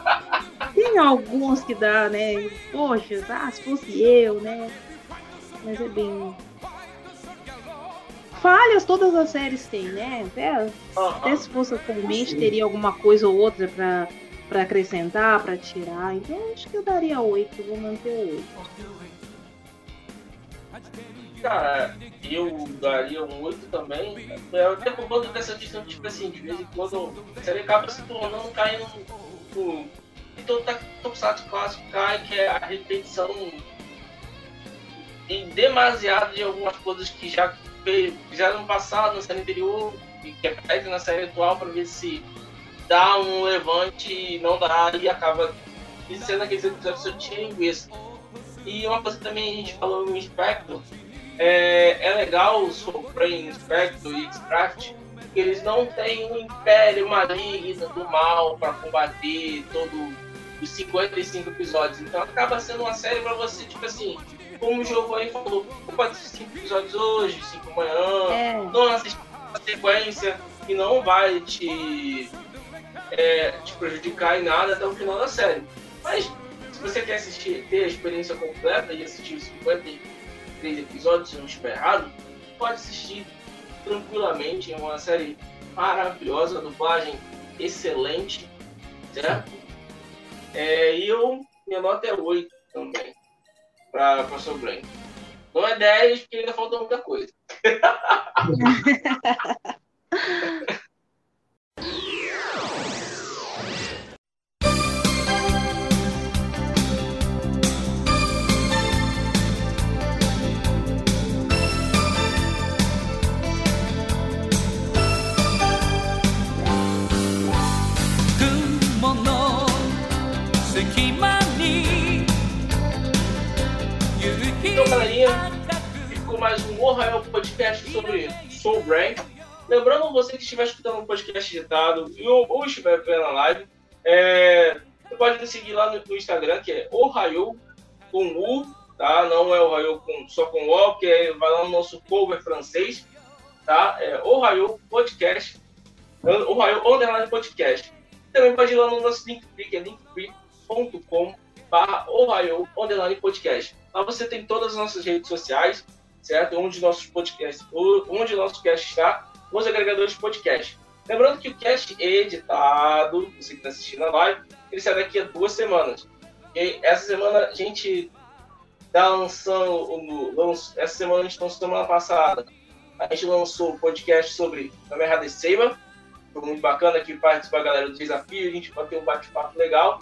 tem alguns que dá, né? Poxa, ah, se fosse eu, né? Mas é bem. Falhas todas as séries têm, né? Até, até se fosse atualmente, teria alguma coisa ou outra pra, pra acrescentar, pra tirar. Então acho que eu daria 8, vou manter o 8. Cara, eu daria um 8 também. É, Até por conta dessa questão, tipo assim, de vez em quando a série acaba se tornando caindo no. Então tá Tokusatsu clássico cai, que é a repetição em demasiado de algumas coisas que já fizeram no passado, na série anterior, que repete na série atual para ver se dá um levante e não dá e acaba sendo aqueles episódios só tinha linguiça. E uma coisa que também a gente falou no Spectrum, é, é legal o Supreme Spectrum e X-Craft, que eles não têm um império maligno do mal para combater todo os 55 episódios. Então acaba sendo uma série para você, tipo assim, como o Giovanni falou, pode assistir 5 episódios hoje, 5 amanhã, é. não assistir a sequência que não vai te, é, te prejudicar em nada até o final da série. Mas se você quer assistir, ter a experiência completa e assistir os 53 episódios, se não estiver errado, pode assistir tranquilamente. É uma série maravilhosa, dublagem excelente, certo? É, e eu, minha nota é 8 também para Pastor Branco. Não é 10, porque ainda falta muita coisa. galerinha. Ficou mais um Ohio Podcast sobre Soul Brain. Lembrando você que estiver escutando um podcast editado ou, estiver vendo a live, é, você pode me seguir lá no, no Instagram, que é Ohio com U, tá? Não é Ohio com, só com O, porque é, vai lá no nosso cover francês, tá? É Ohio Podcast, Ohio Underline Podcast. Também pode ir lá no nosso link, que é linktree.com barra Ohio Underline Podcast. Lá você tem todas as nossas redes sociais, certo? Onde nossos podcasts, onde nosso cast está, os agregadores de podcast. Lembrando que o cast é editado, você que está assistindo a live, ele sai daqui a duas semanas. E essa semana a gente está lançando, essa semana a gente lançou semana passada, a gente lançou o podcast sobre a Merda de Seiba, foi muito bacana que participa a galera do desafio, a gente bateu um bate-papo legal.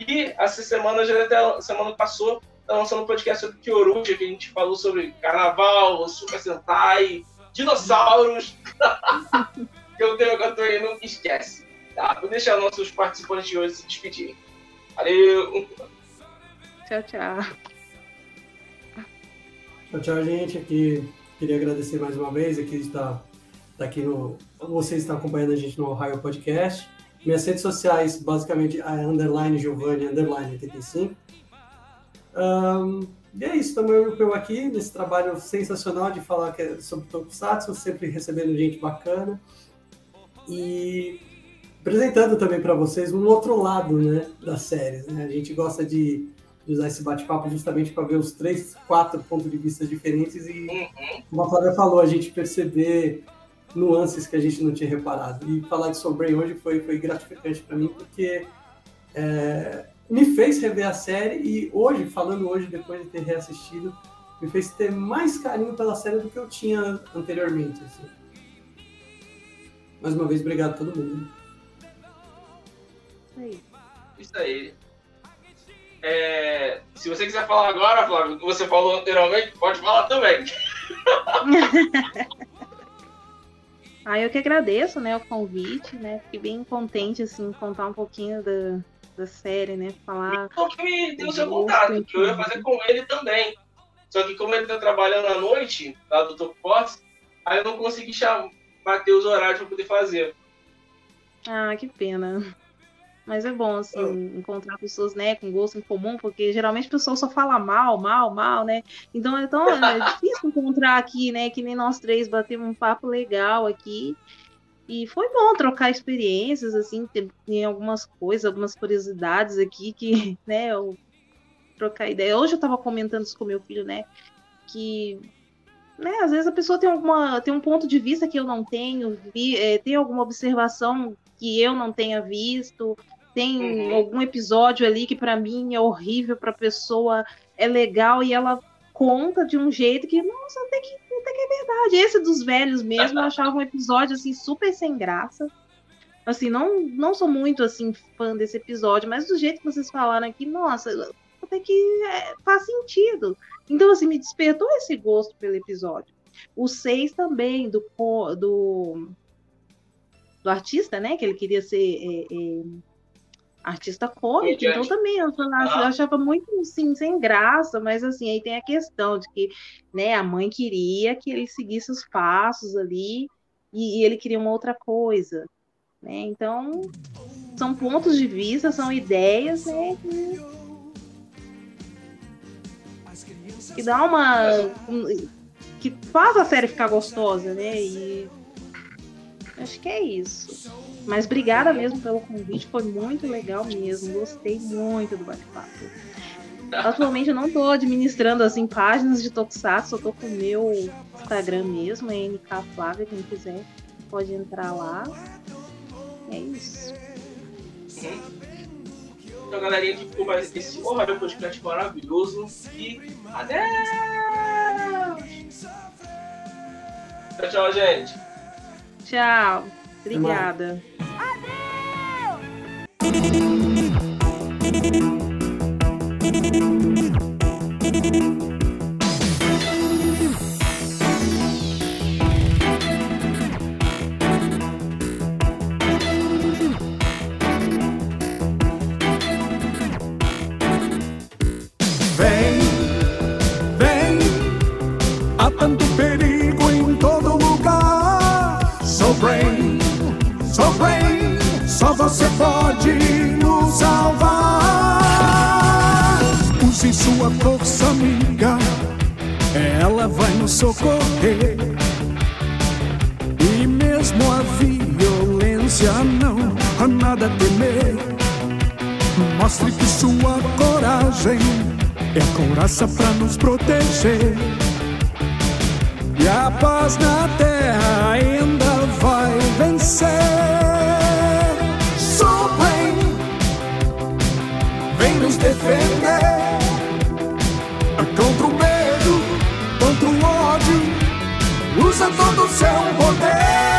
E essa semana, já até semana passou, tá lançando um podcast sobre Kyoruja, que a gente falou sobre carnaval, Super Sentai, dinossauros. que eu tenho tô aí, não esquece. Tá? Vou deixar nossos participantes de hoje se despedirem. Valeu! Tchau, tchau. Tchau, tchau, gente. Aqui queria agradecer mais uma vez. Aqui está, está aqui no. Vocês estão acompanhando a gente no Ohio Podcast. Minhas redes sociais, basicamente, é underline Giovanni, underline 85. Um, e é isso, estamos eu aqui nesse trabalho sensacional de falar é sobre Tokusatsu, sempre recebendo gente bacana. E apresentando também para vocês um outro lado né, das séries. Né? A gente gosta de, de usar esse bate-papo justamente para ver os três, quatro pontos de vista diferentes e, uhum. como a Flávia falou, a gente perceber nuances que a gente não tinha reparado. E falar de Soul hoje foi, foi gratificante para mim, porque é, me fez rever a série e hoje, falando hoje, depois de ter reassistido, me fez ter mais carinho pela série do que eu tinha anteriormente. Assim. Mais uma vez, obrigado a todo mundo. Isso aí. É, se você quiser falar agora, Flávio, o que você falou anteriormente, pode falar também. Ah, eu que agradeço, né, o convite, né? Fiquei bem contente, assim, contar um pouquinho da, da série, né? Falar. Então que me deu seu contato, que eu ia fazer com ele também. Só que como ele tá trabalhando à noite, lá do Top Force, aí eu não consegui chamar, bater os horários para poder fazer. Ah, que pena. Mas é bom, assim, oh. encontrar pessoas, né, com gosto em comum, porque geralmente a pessoa só fala mal, mal, mal, né? Então é tão é difícil encontrar aqui, né, que nem nós três batemos um papo legal aqui. E foi bom trocar experiências, assim, tem algumas coisas, algumas curiosidades aqui que, né, eu trocar ideia. Hoje eu tava comentando isso com meu filho, né, que né, às vezes a pessoa tem alguma tem um ponto de vista que eu não tenho, vi, é, tem alguma observação que eu não tenha visto, tem uhum. algum episódio ali que para mim é horrível, para a pessoa é legal e ela conta de um jeito que, nossa, até que, até que é verdade. Esse dos velhos mesmo, eu achava um episódio assim super sem graça. Assim, não, não sou muito assim fã desse episódio, mas do jeito que vocês falaram aqui, nossa, até que é, faz sentido. Então, assim, me despertou esse gosto pelo episódio. O 6 também, do, do do artista, né? Que ele queria ser é, é, artista cômico, então também eu, falava, eu achava muito assim, sem graça, mas assim, aí tem a questão de que né, a mãe queria que ele seguisse os passos ali e, e ele queria uma outra coisa. Né? Então, são pontos de vista, são ideias né, que, que dá uma. que faz a série ficar gostosa, né? E acho que é isso. Mas obrigada mesmo pelo convite, foi muito legal mesmo. Gostei muito do bate-papo. Atualmente eu não estou administrando assim páginas de Tokusatsu, eu tô com o meu Instagram mesmo, é NK Flávia, quem quiser pode entrar lá. É isso. Então, galerinha que ficou mais esse horrário podcast maravilhoso. E adeus! Tchau, tchau, gente. Tchau. Obrigada. Vem, você pode nos salvar. Use sua força, amiga, ela vai nos socorrer. E mesmo a violência não há nada a temer. Mostre que sua coragem é coraça pra nos proteger. E a paz na terra ainda vai vencer. defender. É contra o medo, contra o ódio, usa todo o seu poder.